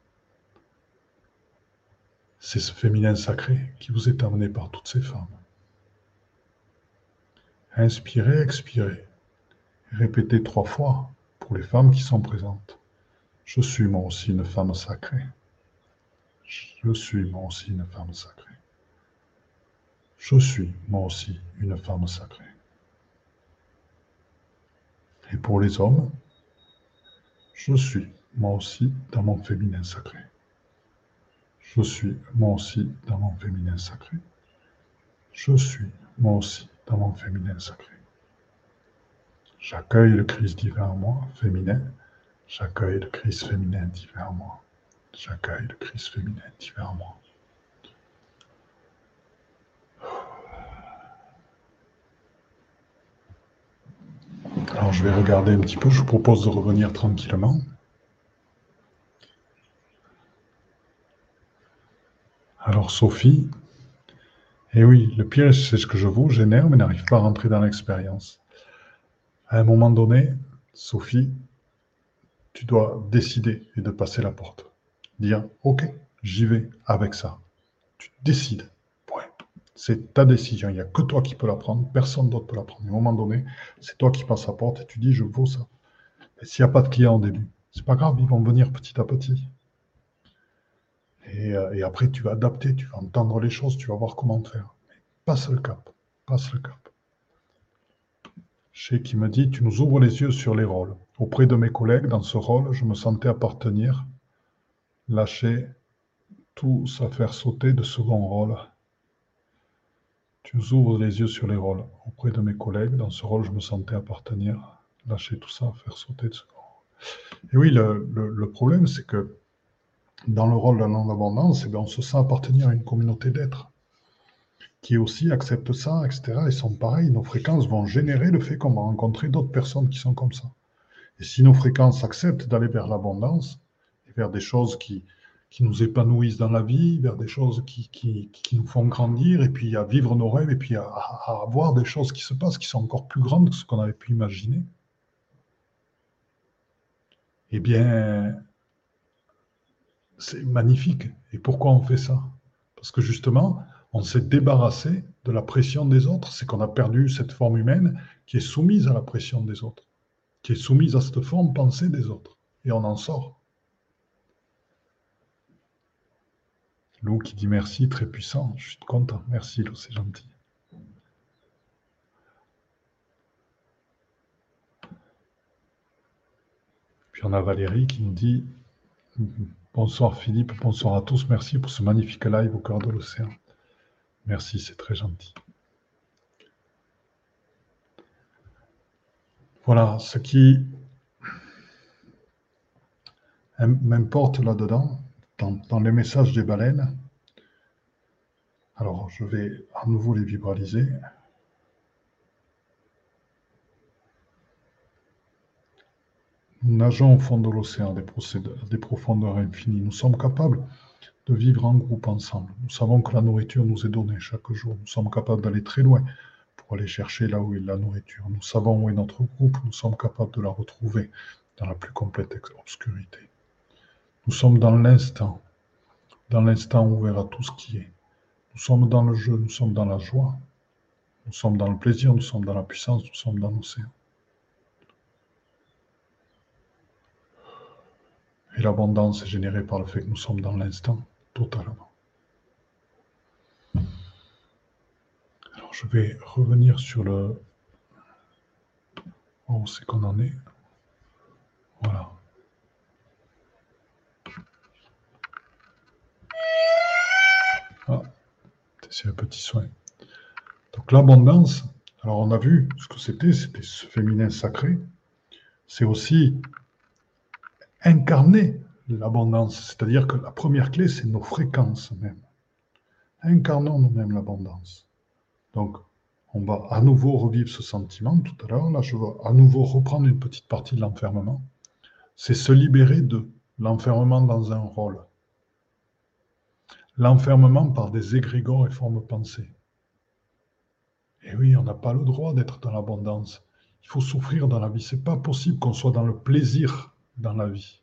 C'est ce féminin sacré qui vous est amené par toutes ces femmes. Inspirez, expirez. Répétez trois fois pour les femmes qui sont présentes. Je suis moi aussi une femme sacrée. Je suis moi aussi une femme sacrée. Je suis moi aussi une femme sacrée. Et pour les hommes, je suis moi aussi dans mon féminin sacré. Je suis moi aussi dans mon féminin sacré. Je suis moi aussi dans mon féminin sacré. J'accueille le Christ divin en moi, féminin. J'accueille le Christ féminin divin en moi. J'accueille le Christ féminin divin en moi. Alors je vais regarder un petit peu, je vous propose de revenir tranquillement. Alors Sophie, eh oui, le piège c'est ce que je vous génère mais n'arrive pas à rentrer dans l'expérience. À un moment donné, Sophie, tu dois décider et de passer la porte. Dire, OK, j'y vais avec ça. Tu décides. C'est ta décision. Il n'y a que toi qui peux la prendre. Personne d'autre peut la prendre. À un moment donné, c'est toi qui passes la porte et tu dis, je vaux ça. Et s'il n'y a pas de clients au début, c'est pas grave, ils vont venir petit à petit. Et, euh, et, après, tu vas adapter, tu vas entendre les choses, tu vas voir comment faire. Mais passe le cap. Passe le cap. Chez qui me dit Tu nous ouvres les yeux sur les rôles. Auprès de mes collègues, dans ce rôle, je me sentais appartenir, lâcher tout ça faire sauter de second rôle. Tu nous ouvres les yeux sur les rôles. Auprès de mes collègues, dans ce rôle, je me sentais appartenir, lâcher tout ça, faire sauter de second rôle. Et oui, le, problème, c'est que dans le rôle de l'abondance, eh on se sent appartenir à une communauté d'êtres qui aussi acceptent ça, etc. Ils sont pareils. Nos fréquences vont générer le fait qu'on va rencontrer d'autres personnes qui sont comme ça. Et si nos fréquences acceptent d'aller vers l'abondance, vers des choses qui, qui nous épanouissent dans la vie, vers des choses qui, qui, qui, nous font grandir, et puis à vivre nos rêves, et puis à, à, avoir des choses qui se passent qui sont encore plus grandes que ce qu'on avait pu imaginer, eh bien, c'est magnifique. Et pourquoi on fait ça? Parce que justement, On s'est débarrassé de la pression des autres, c'est qu'on a perdu cette forme humaine qui est soumise à la pression des autres, qui est soumise à cette forme pensée des autres. Et on en sort. Lou qui dit merci, très puissant. Je suis content. Merci Lou, c'est gentil. Puis on a Valérie qui nous dit Bonsoir Philippe, bonsoir à tous, merci pour ce magnifique live au cœur de l'océan. Merci, c'est très gentil. Voilà, ce qui m'importe là-dedans, dans, les messages des baleines, alors je vais à nouveau les vibraliser. Nageons au fond de l'océan, des, des profondeurs infinies. Nous sommes capables de vivre en groupe ensemble. Nous savons que la nourriture nous est donnée chaque jour. Nous sommes capables d'aller très loin pour aller chercher là où est la nourriture. Nous savons où est notre groupe. Nous sommes capables de la retrouver dans la plus complète obscurité. Nous sommes dans l'instant, dans l'instant ouvert à tout ce qui est. Nous sommes dans le jeu, nous sommes dans la joie, nous sommes dans le plaisir, nous sommes dans la puissance, nous sommes dans l'océan. Et l'abondance est générée par le fait que nous sommes dans l'instant totalement. Alors je vais revenir sur le... Où c'est qu'on en est Voilà. Ah, c'est un petit soin. Donc l'abondance, alors on a vu ce que c'était, c'était ce féminin sacré. C'est aussi incarner l'abondance, c'est-à-dire que la première clé, c'est nos fréquences même. Incarnons nous-mêmes l'abondance. Donc, on va à nouveau revivre ce sentiment tout à l'heure. Là, je vais à nouveau reprendre une petite partie de l'enfermement. C'est se libérer de l'enfermement dans un rôle l'enfermement par des égrégores et formes pensées. Et oui, on n'a pas le droit d'être dans l'abondance. Il faut souffrir dans la vie. C'est pas possible qu'on soit dans le plaisir dans la vie.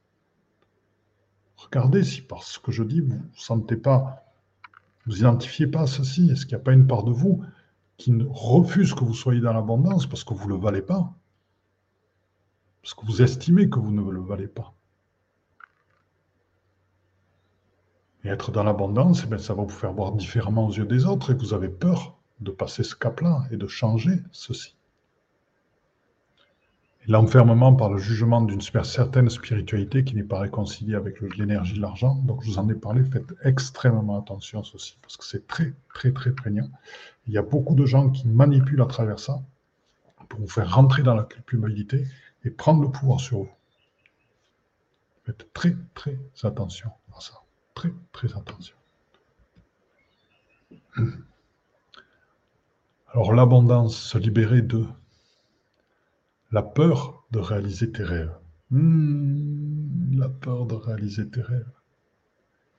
Regardez si par ce que je dis, vous ne sentez pas, vous identifiez pas ceci. Est-ce qu'il n'y a pas une part de vous qui refuse que vous soyez dans l'abondance parce que vous ne le valez pas? Parce que vous estimez que vous ne le valez pas Et être dans l'abondance, eh ça va vous faire voir différemment aux yeux des autres et vous avez peur de passer ce cap-là et de changer ceci. L'enfermement par le jugement d'une certaine spiritualité qui n'est pas réconciliée avec l'énergie de l'argent. Donc, je vous en ai parlé, faites extrêmement attention à ceci, parce que c'est très, très, très prégnant. Il y a beaucoup de gens qui manipulent à travers ça pour vous faire rentrer dans la culpabilité et prendre le pouvoir sur vous. Faites très, très attention à ça. Très, très attention. Alors l'abondance, se libérer de la peur de réaliser tes rêves. Hmm, la peur de réaliser tes rêves.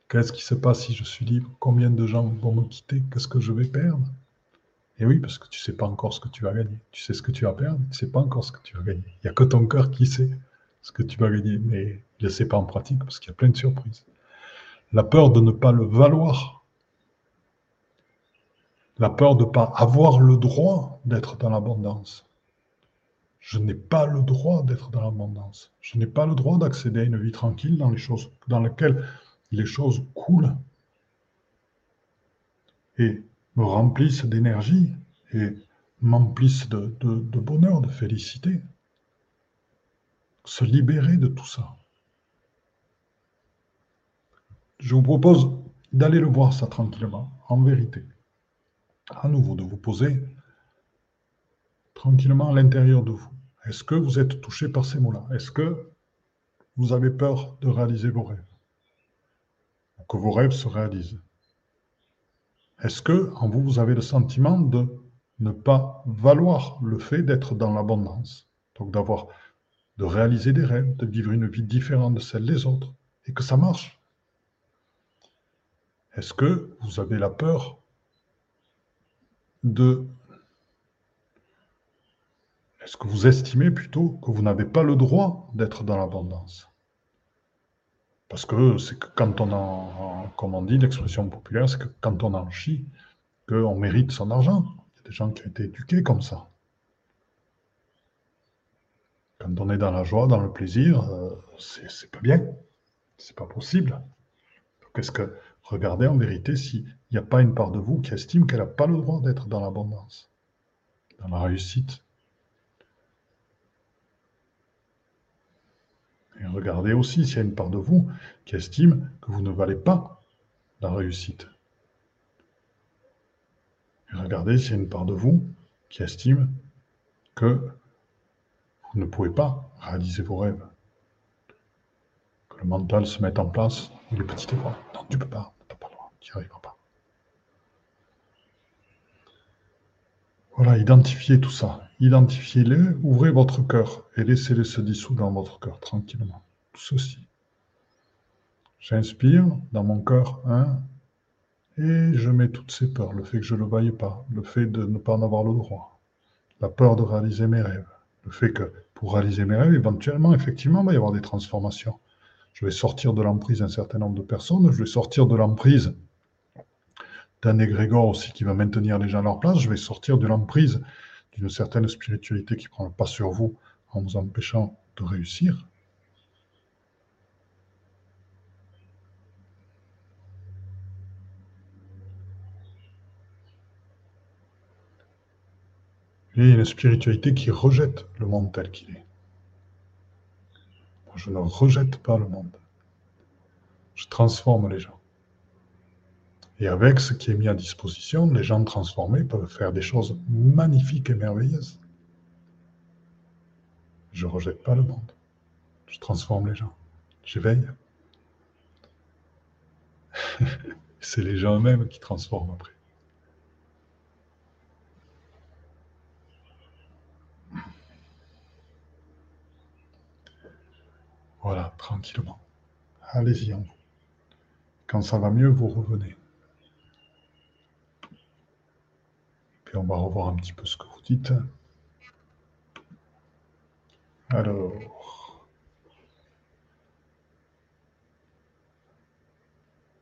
Qu'est-ce qui se passe si je suis libre? Combien de gens vont me quitter? Qu'est-ce que je vais perdre? Et oui, parce que tu ne sais pas encore ce que tu vas gagner. Tu sais ce que tu vas perdre, tu ne sais pas encore ce que tu vas gagner. Il n'y a que ton cœur qui sait ce que tu vas gagner, mais il ne sait pas en pratique parce qu'il y a plein de surprises la peur de ne pas le valoir, la peur de ne pas avoir le droit d'être dans l'abondance. Je n'ai pas le droit d'être dans l'abondance. Je n'ai pas le droit d'accéder à une vie tranquille dans les choses dans lesquelles les choses coulent et me remplissent d'énergie et m'emplissent de bonheur, de félicité. Se libérer de tout ça. Je vous propose d'aller le voir ça tranquillement, en vérité. À nouveau, de vous poser tranquillement à l'intérieur de vous. Est-ce que vous êtes touché par ces mots-là? Est-ce que vous avez peur de réaliser vos rêves? Que vos rêves se réalisent. Est-ce que en vous, vous avez le sentiment de ne pas valoir le fait d'être dans l'abondance? Donc d'avoir, de réaliser des rêves, de vivre une vie différente de celle des autres, et que ça marche? Est-ce que vous avez la peur de... Est-ce que vous estimez plutôt que vous n'avez pas le droit d'être dans l'abondance? Parce que c'est que quand on en, comme on dit, l'expression populaire, c'est que quand on en chie, qu'on mérite son argent. Il y a des gens qui ont été éduqués comme ça. Quand on est dans la joie, dans le plaisir, euh, c'est pas bien. C'est pas possible. Donc, est-ce que, regardez en vérité s'il n'y a pas une part de vous qui estime qu'elle n'a pas le droit d'être dans l'abondance, dans la réussite. Et regardez aussi s'il y a une part de vous qui estime que vous ne valez pas la réussite. Et regardez s'il y a une part de vous qui estime que vous ne pouvez pas réaliser vos rêves. Que le mental se mette en place et les petites voix. Non, tu peux pas, tu n'y arriveras pas. Voilà, identifiez tout ça. Identifiez-le, ouvrez votre cœur et laissez-le se dissoudre dans votre cœur tranquillement. Tout ceci. J'inspire dans mon cœur un et je mets toutes ces peurs, le fait que je ne le pas, le fait de ne pas en avoir le droit, la peur de réaliser mes rêves, le fait que pour réaliser mes rêves, éventuellement, effectivement, il va y avoir des transformations. Je vais sortir de l'emprise d'un certain nombre de personnes, je vais sortir de l'emprise d'un égrégore aussi qui va maintenir les gens à leur place, je vais sortir de l'emprise d'une certaine spiritualité qui prend le pas sur vous en vous empêchant de réussir. Y a une spiritualité qui rejette le monde tel qu'il est. Je ne rejette pas le monde. Je transforme les gens. Et avec ce qui est mis à disposition, les gens transformés peuvent faire des choses magnifiques et merveilleuses. Je ne rejette pas le monde. Je transforme les gens. J'éveille. C'est les gens eux-mêmes qui transforment après. Voilà, tranquillement. Allez-y en vous. Quand ça va mieux, vous revenez. Puis on va revoir un petit peu ce que vous dites. Alors.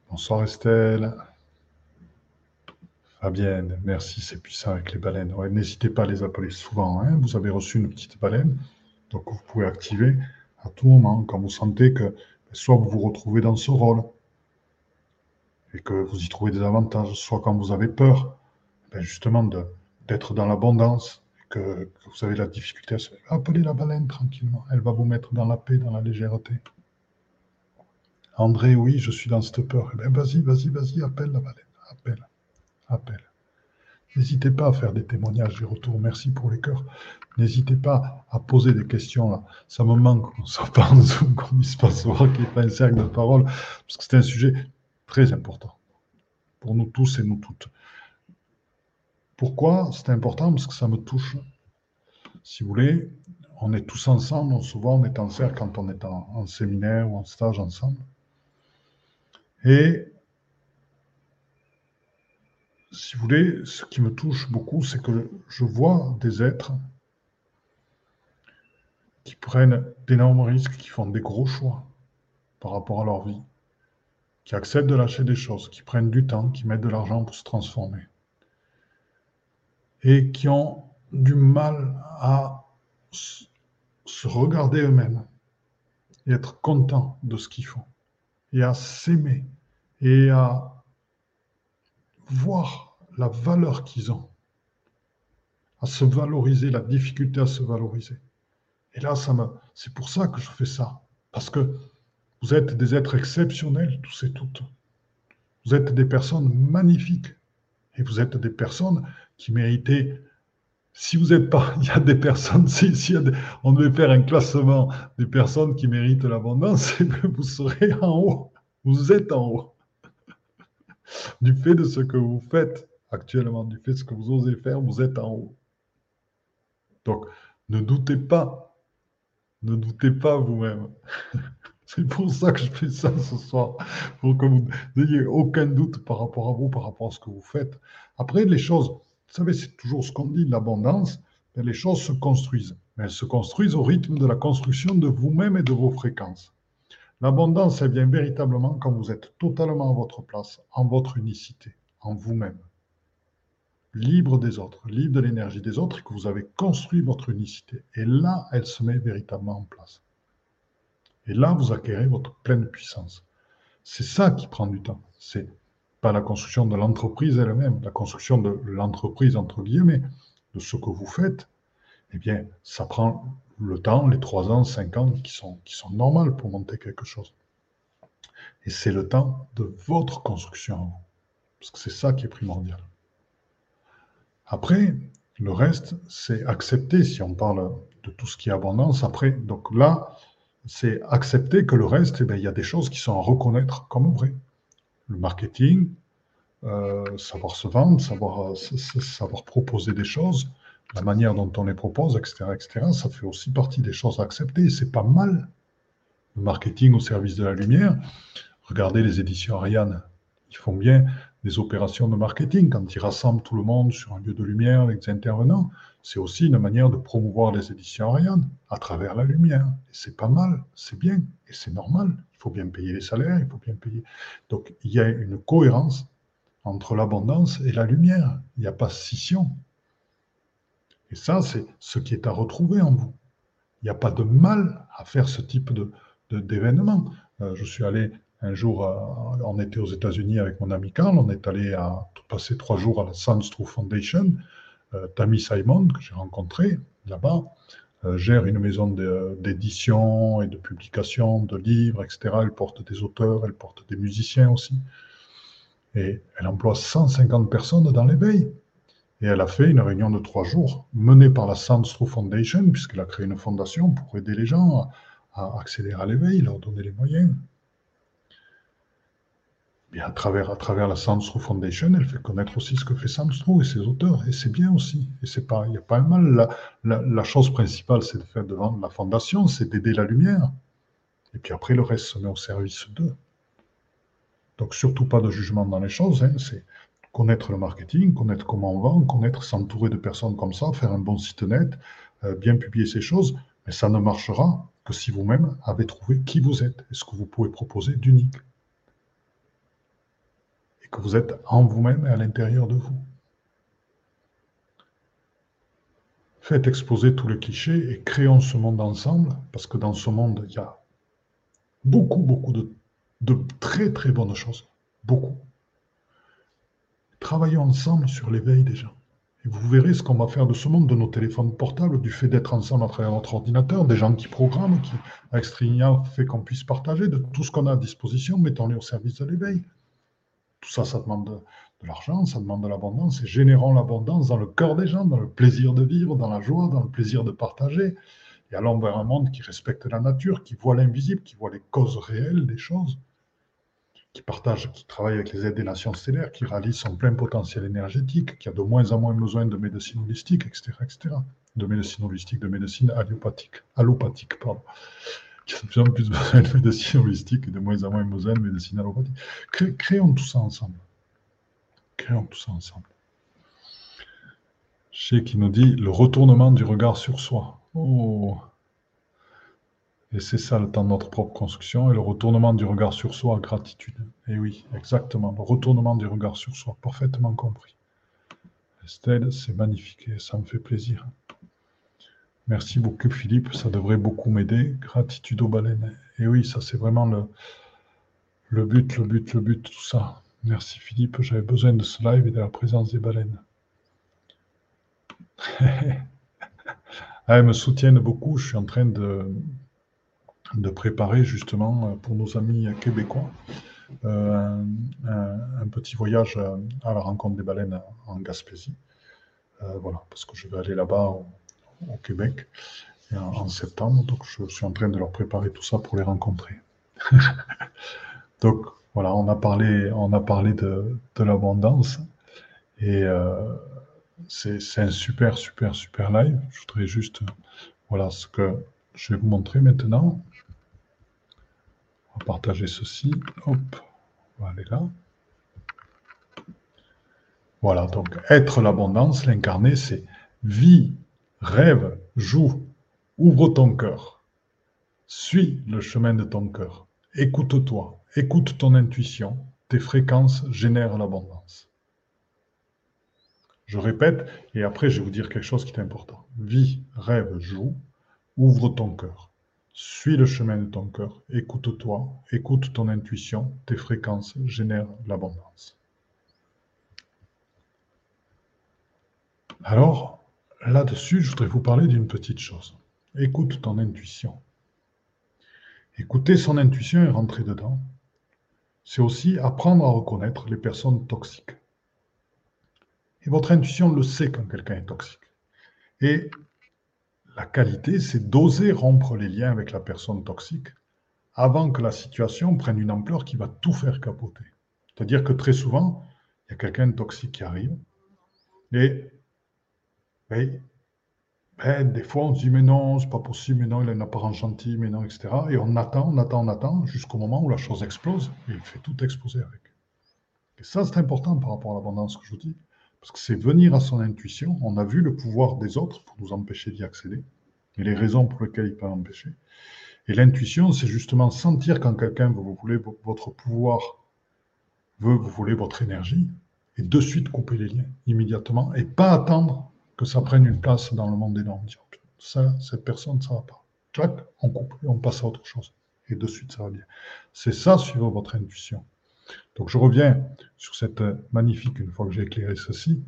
Bonsoir Estelle. Fabienne, merci, c'est puissant avec les baleines. N'hésitez pas à les appeler souvent. Hein. Vous avez reçu une petite baleine, donc vous pouvez activer à tout moment, quand vous sentez que soit vous vous retrouvez dans ce rôle et que vous y trouvez des avantages, soit quand vous avez peur, ben justement d'être dans l'abondance, que, que, vous avez la difficulté à se... Appelez la baleine tranquillement, elle va vous mettre dans la paix, dans la légèreté. André, oui, je suis dans cette peur. Eh ben, vas-y, vas-y, vas-y, appelle la baleine, appelle, appelle. N'hésitez pas à faire des témoignages, des retours. Merci pour les cœurs. N'hésitez pas à poser des questions. Là. Ça me manque qu'on soit pas en Zoom, qu'on puisse pas se voir, qu'il n'y ait pas un cercle de parole, parce que c'est un sujet très important pour nous tous et nous toutes. Pourquoi? C'est important Parce que ça me touche. Si vous voulez, on est tous ensemble, voit, on est en cercle quand on est en séminaire ou en stage ensemble. Et si vous voulez, ce qui me touche beaucoup, c'est que je vois des êtres qui prennent d'énormes risques, qui font des gros choix par rapport à leur vie, qui acceptent de lâcher des choses, qui prennent du temps, qui mettent de l'argent pour se transformer, et qui ont du mal à se regarder eux-mêmes et être contents de ce qu'ils font, et à s'aimer, et à voir la valeur qu'ils ont, à se valoriser, la difficulté à se valoriser. Et là, ça me, c'est pour ça que je fais ça. Parce que vous êtes des êtres exceptionnels, tous et toutes. Vous êtes des personnes magnifiques. Et vous êtes des personnes qui méritaient. Si vous n'êtes pas, il y a des personnes, si, si on devait faire un classement des personnes qui méritent l'abondance, vous serez en haut. Vous êtes en haut. Du fait de ce que vous faites actuellement, du fait de ce que vous osez faire, vous êtes en haut. Donc, ne doutez pas ne doutez pas vous-même. C'est pour ça que je fais ça ce soir, pour que vous n'ayez aucun doute par rapport à vous, par rapport à ce que vous faites. Après, les choses, vous savez, c'est toujours ce qu'on dit, l'abondance, les choses se construisent. Mais elles se construisent au rythme de la construction de vous-même et de vos fréquences. L'abondance, elle vient véritablement quand vous êtes totalement à votre place, en votre unicité, en vous-même. libre des autres, libre de l'énergie des autres, et que vous avez construit votre unicité. Et là, elle se met véritablement en place. Et là, vous acquérez votre pleine puissance. C'est ça qui prend du temps. C'est pas la construction de l'entreprise elle-même, la construction de l'entreprise, entre guillemets, de ce que vous faites. Eh bien, ça prend le temps, les trois ans, cinq ans, qui sont, qui normales pour monter quelque chose. Et c'est le temps de votre construction Parce que c'est ça qui est primordial. Après, le reste, c'est accepter, si on parle de tout ce qui est abondance. Après, donc là, c'est accepter que le reste, eh bien, il y a des choses qui sont à reconnaître comme vraies. Le marketing, euh, savoir se vendre, savoir, savoir proposer des choses, la manière dont on les propose, etc., etc., ça fait aussi partie des choses à accepter. C'est pas mal. Le marketing au service de la lumière. Regardez les éditions Ariane. Ils font bien des opérations de marketing, quand ils rassemblent tout le monde sur un lieu de lumière des intervenants, c'est aussi une manière de promouvoir les éditions Ariane à travers la lumière. Et c'est pas mal, c'est bien, et c'est normal. Il faut bien payer les salaires, il faut bien payer. Donc il y a une cohérence entre l'abondance et la lumière. Il n'y a pas scission. Et ça, c'est ce qui est à retrouver en vous. Il n'y a pas de mal à faire ce type de, d'événement. Euh, je suis allé un jour, euh, on était aux États-Unis avec mon ami Carl, on est allé à, passer trois jours à la Sandstrom Foundation. Euh, Tammy Simon, que j'ai rencontré là-bas, euh, gère une maison d'édition et de publication de livres, etc. Elle porte des auteurs, elle porte des musiciens aussi. Et elle emploie 150 personnes dans l'éveil. Et elle a fait une réunion de trois jours menée par la Sandstrom Foundation, puisqu'elle a créé une fondation pour aider les gens à accéder à l'éveil, leur donner les moyens bien, à travers, à travers la Sandstro Foundation, elle fait connaître aussi ce que fait Sandstro et ses auteurs. Et c'est bien aussi. Et c'est pas, il n'y a pas mal. La, la, chose principale, c'est de faire devant la fondation, c'est d'aider la lumière. Et puis après, le reste se met au service d'eux. Donc surtout pas de jugement dans les choses. Hein. c'est connaître le marketing, connaître comment on vend, connaître, s'entourer de personnes comme ça, faire un bon site net, euh, bien publier ces choses. Mais ça ne marchera que si vous-même avez trouvé qui vous êtes et ce que vous pouvez proposer d'unique que vous êtes en vous-même et à l'intérieur de vous. Faites exposer tous les clichés et créons ce monde ensemble, parce que dans ce monde, il y a beaucoup, beaucoup de, très, très bonnes choses. Beaucoup. Travaillons ensemble sur l'éveil des gens. Et vous verrez ce qu'on va faire de ce monde, de nos téléphones portables, du fait d'être ensemble à travers notre ordinateur, des gens qui programment, qui, avec fait qu'on puisse partager, de tout ce qu'on a à disposition, mettons-les au service de l'éveil. Tout ça, ça demande de, l'argent, ça demande de l'abondance, et générons l'abondance dans le cœur des gens, dans le plaisir de vivre, dans la joie, dans le plaisir de partager, et allons vers un monde qui respecte la nature, qui voit l'invisible, qui voit les causes réelles des choses, qui partage, qui travaille avec les aides des nations stellaires, qui réalise son plein potentiel énergétique, qui a de moins en moins besoin de médecine holistique, etc., etc., de médecine holistique, de médecine allopathique, allopathique, pardon qui a de plus en plus besoin de médecine holistique et de moins en moins besoin de médecine allopathique. créons tout ça ensemble. Créons tout ça ensemble. Chez qui nous dit le retournement du regard sur soi. Oh. Et c'est ça le temps de notre propre construction et le retournement du regard sur soi, gratitude. Et oui, exactement, le retournement du regard sur soi, parfaitement compris. Estelle, c'est magnifique et ça me fait plaisir. Merci beaucoup Philippe, ça devrait beaucoup m'aider. Gratitude aux baleines. Et oui, ça c'est vraiment le, but, le but, le but, tout ça. Merci Philippe, j'avais besoin de ce live et de la présence des baleines. Ah, elles me soutiennent beaucoup, je suis en train de, de préparer justement pour nos amis québécois euh, un, petit voyage à la rencontre des baleines en Gaspésie. Euh, voilà, parce que je vais aller là-bas au Québec en, septembre. Donc, je suis en train de leur préparer tout ça pour les rencontrer. donc, voilà, on a parlé, on a parlé de, l'abondance et euh, c'est un super, super, super live. Je voudrais juste, voilà ce que je vais vous montrer maintenant. On va partager ceci. Hop, on va aller là. Voilà, donc être l'abondance, l'incarner, c'est vie Rêve, joue, ouvre ton cœur. Suis le chemin de ton cœur. Écoute-toi, écoute ton intuition. Tes fréquences génèrent l'abondance. Je répète, et après je vais vous dire quelque chose qui est important. Vis, rêve, joue, ouvre ton cœur. Suis le chemin de ton cœur, écoute-toi, écoute ton intuition, tes fréquences génèrent l'abondance. Alors, là-dessus, je voudrais vous parler d'une petite chose. Écoute ton intuition. Écouter son intuition et rentrer dedans, c'est aussi apprendre à reconnaître les personnes toxiques. Et votre intuition le sait quand quelqu'un est toxique. Et la qualité, c'est d'oser rompre les liens avec la personne toxique avant que la situation prenne une ampleur qui va tout faire capoter. C'est-à-dire que très souvent, il y a quelqu'un toxique qui arrive et, ben, des fois on se dit mais non, c'est pas possible, mais non, il a une apparence gentille, mais non, etc. Et on attend, on attend, on attend jusqu'au moment où la chose explose et il fait tout exploser avec. Et ça, c'est important par rapport à l'abondance que je vous dis. Parce que c'est venir à son intuition. On a vu le pouvoir des autres pour nous empêcher d'y accéder et les raisons pour lesquelles il peut empêcher. Et l'intuition, c'est justement sentir quand quelqu'un veut vous voulez votre pouvoir, veut vous voulez votre énergie, et de suite couper les liens immédiatement et pas attendre que ça prenne une place dans le monde des normes. Ça, cette personne, ça va pas. Clac, on coupe et on passe à autre chose. Et de suite, ça va bien. C'est ça, suivre votre intuition. Donc je reviens sur cette magnifique, une fois que j'ai éclairé ceci,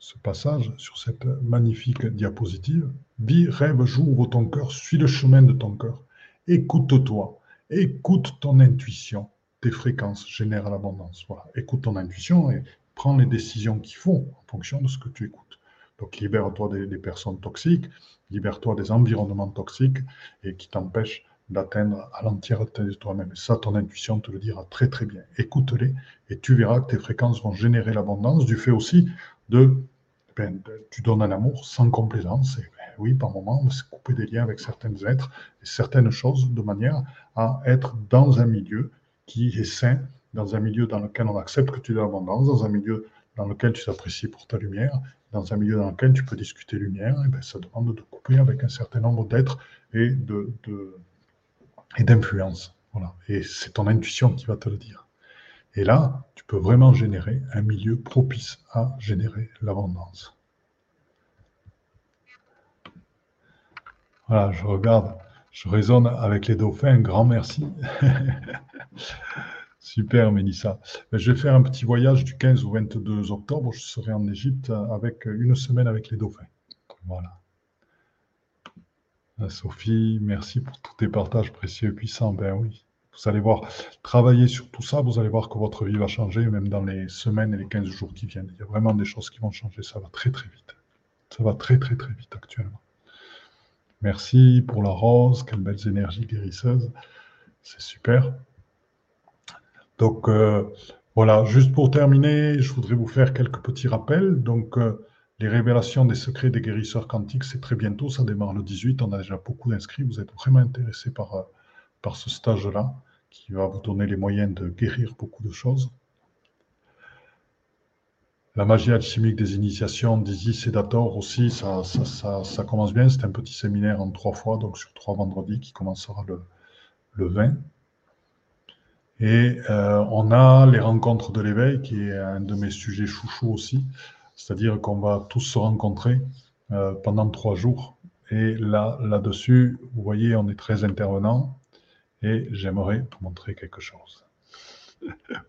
ce passage, sur cette magnifique diapositive. Vis, rêve, joue, ouvre ton cœur, suis le chemin de ton cœur. Écoute-toi, écoute ton intuition. Tes fréquences génèrent l'abondance. Voilà, écoute ton intuition et prends les décisions qu'il faut en fonction de ce que tu écoutes. Donc libère-toi des, personnes toxiques, libère-toi des environnements toxiques et qui t'empêchent d'atteindre à l'entièreté de toi-même. Et ça, ton intuition te le dira très très bien. Écoute-les et tu verras que tes fréquences vont générer l'abondance du fait aussi de, ben, tu donnes un amour sans complaisance. Et ben, oui, par moment, c'est couper des liens avec certains êtres et certaines choses de manière à être dans un milieu qui est sain, dans un milieu dans lequel on accepte que tu as l'abondance, dans un milieu dans lequel tu t'apprécies pour ta lumière, dans un milieu dans lequel tu peux discuter lumière, et ben, ça demande de couper avec un certain nombre d'êtres et et d'influence. Voilà. Et c'est ton intuition qui va te le dire. Et là, tu peux vraiment générer un milieu propice à générer l'abondance. Voilà, je regarde, je raisonne avec les dauphins. Un grand merci. Super, Mélissa. Ben, je vais faire un petit voyage du 15 au 22 octobre. Je serai en Égypte avec une semaine avec les dauphins. Voilà. Euh, Sophie, merci pour tous tes partages précieux et puissants. Ben oui, vous allez voir, travailler sur tout ça, vous allez voir que votre vie va changer, même dans les semaines et les 15 jours qui viennent. Il y a vraiment des choses qui vont changer. Ça va très très vite. Ça va très très très vite actuellement. Merci pour la rose, quelles belles énergies guérisseuses. C'est super. Donc euh, voilà, juste pour terminer, je voudrais vous faire quelques petits rappels. Donc euh, les révélations des secrets des guérisseurs quantiques, c'est très bientôt, ça démarre le 18, on a déjà beaucoup d'inscrits, vous êtes vraiment intéressés par, euh, par ce stage-là, qui va vous donner les moyens de guérir beaucoup de choses. La magie alchimique des initiations d'Isis et d'Ator aussi, ça, commence bien, c'est un petit séminaire en trois fois, donc sur trois vendredis, qui commencera le 20. Et euh, on a les rencontres de l'éveil, qui est un de mes sujets chouchous aussi. C'est-à-dire qu'on va tous se rencontrer euh, pendant trois jours. Et là, là-dessus, vous voyez, on est très intervenants. Et j'aimerais vous montrer quelque chose.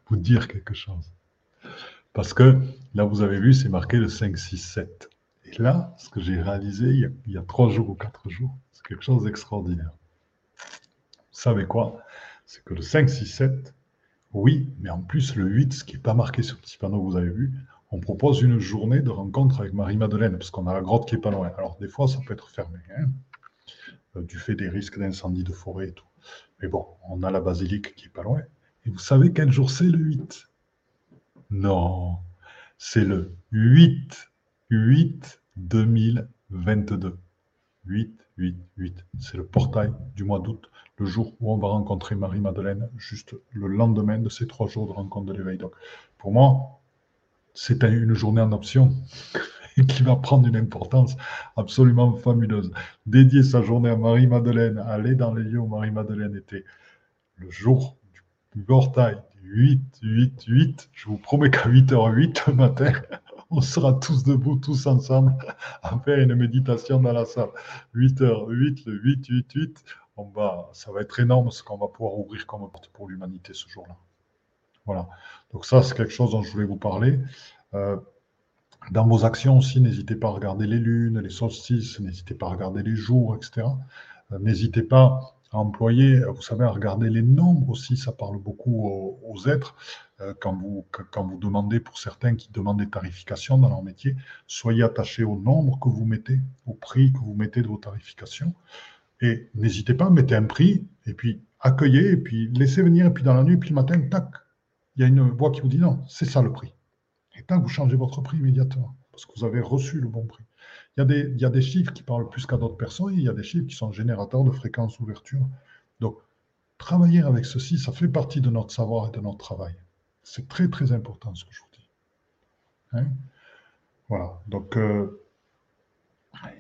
vous dire quelque chose. Parce que là, vous avez vu, c'est marqué le 5, 6, 7. Et là, ce que j'ai réalisé il y, a, il y a trois jours ou quatre jours, c'est quelque chose d'extraordinaire. Vous savez quoi? C'est que le 5, 6, 7, oui, mais en plus le 8, ce qui n'est pas marqué sur le petit panneau que vous avez vu, on propose une journée de rencontre avec Marie-Madeleine, parce qu'on a la grotte qui est pas loin. Alors, des fois, ça peut être fermé, hein, euh, du fait des risques d'incendie de forêt et tout. Mais bon, on a la basilique qui est pas loin. Et vous savez quel jour c'est le 8 Non, c'est le 8, 8 2022. 8, 8, 8. C'est le portail du mois d'août, le jour où on va rencontrer Marie-Madeleine, juste le lendemain de ces trois jours de rencontre de l'éveil. Donc, pour moi, c'est une journée en option qui va prendre une importance absolument fabuleuse. Dédier sa journée à Marie-Madeleine, aller dans les lieux où Marie-Madeleine était le jour du portail 8, 8, 8. Je vous promets qu'à 8h08 le matin, on sera tous debout, tous ensemble, à faire une méditation dans la salle. 8h08, le 8, 8, 8. Va, ça va être énorme ce qu'on va pouvoir ouvrir comme porte pour l'humanité ce jour-là. Voilà. Donc ça, c'est quelque chose dont je voulais vous parler. Euh, dans vos actions aussi, n'hésitez pas à regarder les lunes, les solstices, n'hésitez pas à regarder les jours, etc. Euh, n'hésitez pas à employer, vous savez, à regarder les nombres aussi, ça parle beaucoup aux, êtres. Euh, quand vous, quand vous demandez, pour certains qui demandent des tarifications dans leur métier, soyez attachés au nombre que vous mettez, au prix que vous mettez de vos tarifications. Et n'hésitez pas, mettez un prix, et puis accueillez, et puis laissez venir, et puis dans la nuit, puis le matin, tac, il y a une voix qui vous dit non, c'est ça le prix. Et tac, vous changez votre prix immédiatement, parce que vous avez reçu le bon prix. Il y, a des, il y a des chiffres qui parlent plus qu'à d'autres personnes, et il y a des chiffres qui sont générateurs de fréquences d'ouverture. Donc, travailler avec ceci, ça fait partie de notre savoir et de notre travail. C'est très, très important ce que je vous dis. Hein? Voilà. Donc, euh,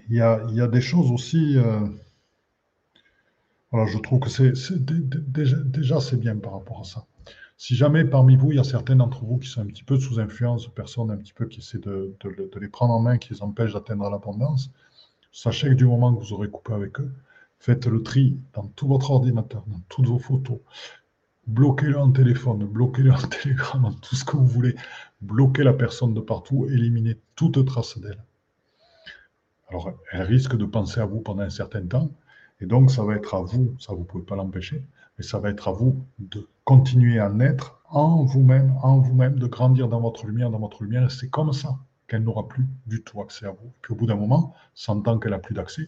il, y a, y a, des choses aussi. Euh, je trouve que c'est déjà, c'est bien par rapport à ça. Si jamais parmi vous, il y a certains d'entre vous qui sont un petit peu sous influence de personnes un petit peu qui essaient de, les prendre en main, qui les empêchent d'atteindre l'abondance, sachez que du moment que vous aurez coupé avec eux, faites le tri dans tout votre ordinateur, dans toutes vos photos. Bloquez-le en téléphone, bloquez-le en télégramme, tout ce que vous voulez. Bloquez la personne de partout, éliminez toute trace d'elle. Alors, elle risque de penser à vous pendant un certain temps, et donc ça va être à vous, ça vous ne pouvez pas l'empêcher, mais ça va être à vous de continuer à naître en vous-même, en vous-même, de grandir dans votre lumière, dans votre lumière. Et c'est comme ça qu'elle n'aura plus du tout accès à vous. Et puis au bout d'un moment, sentant qu'elle n'a plus d'accès,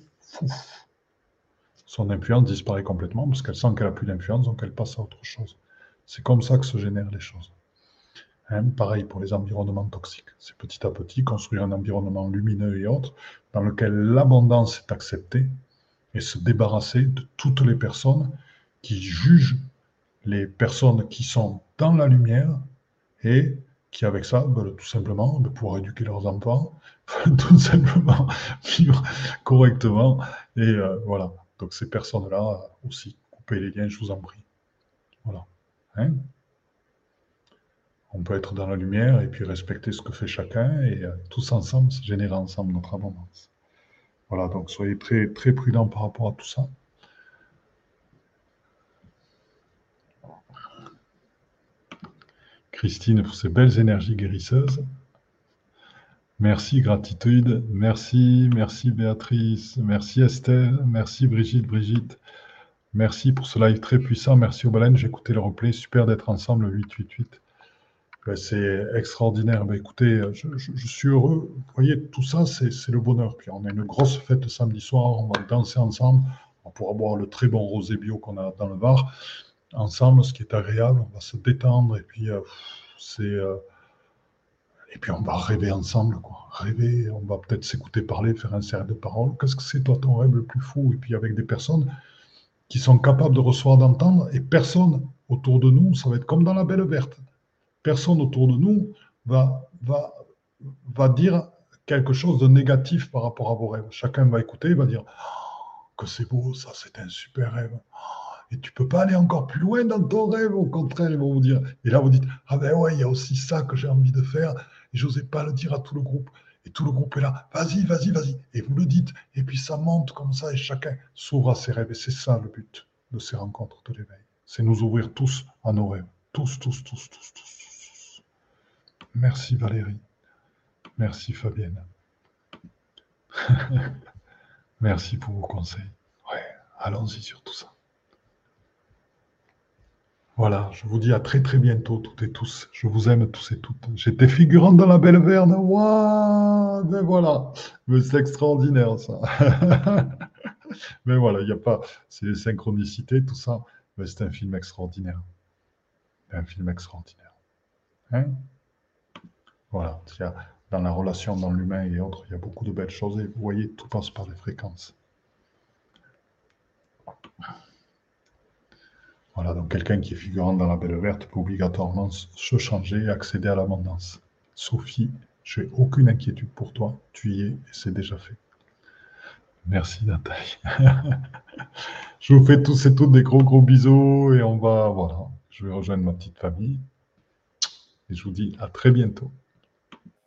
son influence disparaît complètement parce qu'elle sent qu'elle n'a plus d'influence, donc elle passe à autre chose. C'est comme ça que se génèrent les choses. Hein, pareil pour les environnements toxiques. C'est petit à petit construire un environnement lumineux et autre dans lequel l'abondance est acceptée et se débarrasser de toutes les personnes qui jugent les personnes qui sont dans la lumière et qui, avec ça, veulent tout simplement pouvoir éduquer leurs enfants, tout simplement vivre correctement. Et euh, voilà. Donc, ces personnes-là aussi, coupez les liens, je vous en prie. Voilà. Hein? On peut être dans la lumière et puis respecter ce que fait chacun et euh, tous ensemble, générer ensemble notre abondance. Voilà, donc soyez très, très prudents par rapport à tout ça. Christine pour ces belles énergies guérisseuses. Merci, gratitude. Merci, merci Béatrice. Merci Estelle. Merci Brigitte, Brigitte. Merci pour ce live très puissant. Merci aux baleines. J'ai écouté le replay. Super d'être ensemble, 888. C'est extraordinaire. Ben, écoutez, je, suis heureux. Vous voyez, tout ça, c'est le bonheur. Puis on a une grosse fête samedi soir. On va danser ensemble. On pourra boire le très bon rosé bio qu'on a dans le bar ensemble, ce qui est agréable. On va se détendre et puis euh, c'est euh, et puis on va rêver ensemble, quoi. Rêver, on va peut-être s'écouter parler, faire un cercle de paroles. Qu'est-ce que c'est toi ton rêve le plus fou? Et puis avec des personnes qui sont capables de recevoir, d'entendre, et personne autour de nous, ça va être comme dans la belle verte. Personne autour de nous va, dire quelque chose de négatif par rapport à vos rêves. Chacun va écouter, va dire oh, que c'est beau, ça, c'est un super rêve. Oh, et tu peux pas aller encore plus loin dans ton rêve, au contraire, ils vont vous dire. Et là, vous dites, ah ben ouais, il y a aussi ça que j'ai envie de faire, et je n'osais pas le dire à tout le groupe. Et tout le groupe est là, vas-y, vas-y, vas-y. Et vous le dites, et puis ça monte comme ça, et chacun s'ouvre à ses rêves. Et c'est ça le but de ces rencontres de l'éveil. C'est nous ouvrir tous à nos rêves. Tous, tous, tous, tous. tous. Merci Valérie. Merci Fabienne. Merci pour vos conseils. Allons-y sur tout ça. Voilà, je vous dis à très très bientôt toutes et tous. Je vous aime tous et toutes. J'étais figurant dans la belle verne. Waouh Ben voilà. Mais c'est extraordinaire ça. Mais voilà, il n'y a pas. C'est les synchronicités, tout ça. Mais c'est un film extraordinaire. Un film extraordinaire. Hein? Voilà. Dans la relation dans l'humain et autres, il y a beaucoup de belles choses. Et vous voyez, tout passe par les fréquences. Voilà, donc quelqu'un qui est figurant dans la belle verte peut obligatoirement se changer et accéder à l'abondance. Sophie, je n'ai aucune inquiétude pour toi, tu y es et c'est déjà fait. Merci Nathalie. je vous fais tous et toutes des gros gros bisous et on va, voilà, je vais rejoindre ma petite famille et je vous dis à très bientôt.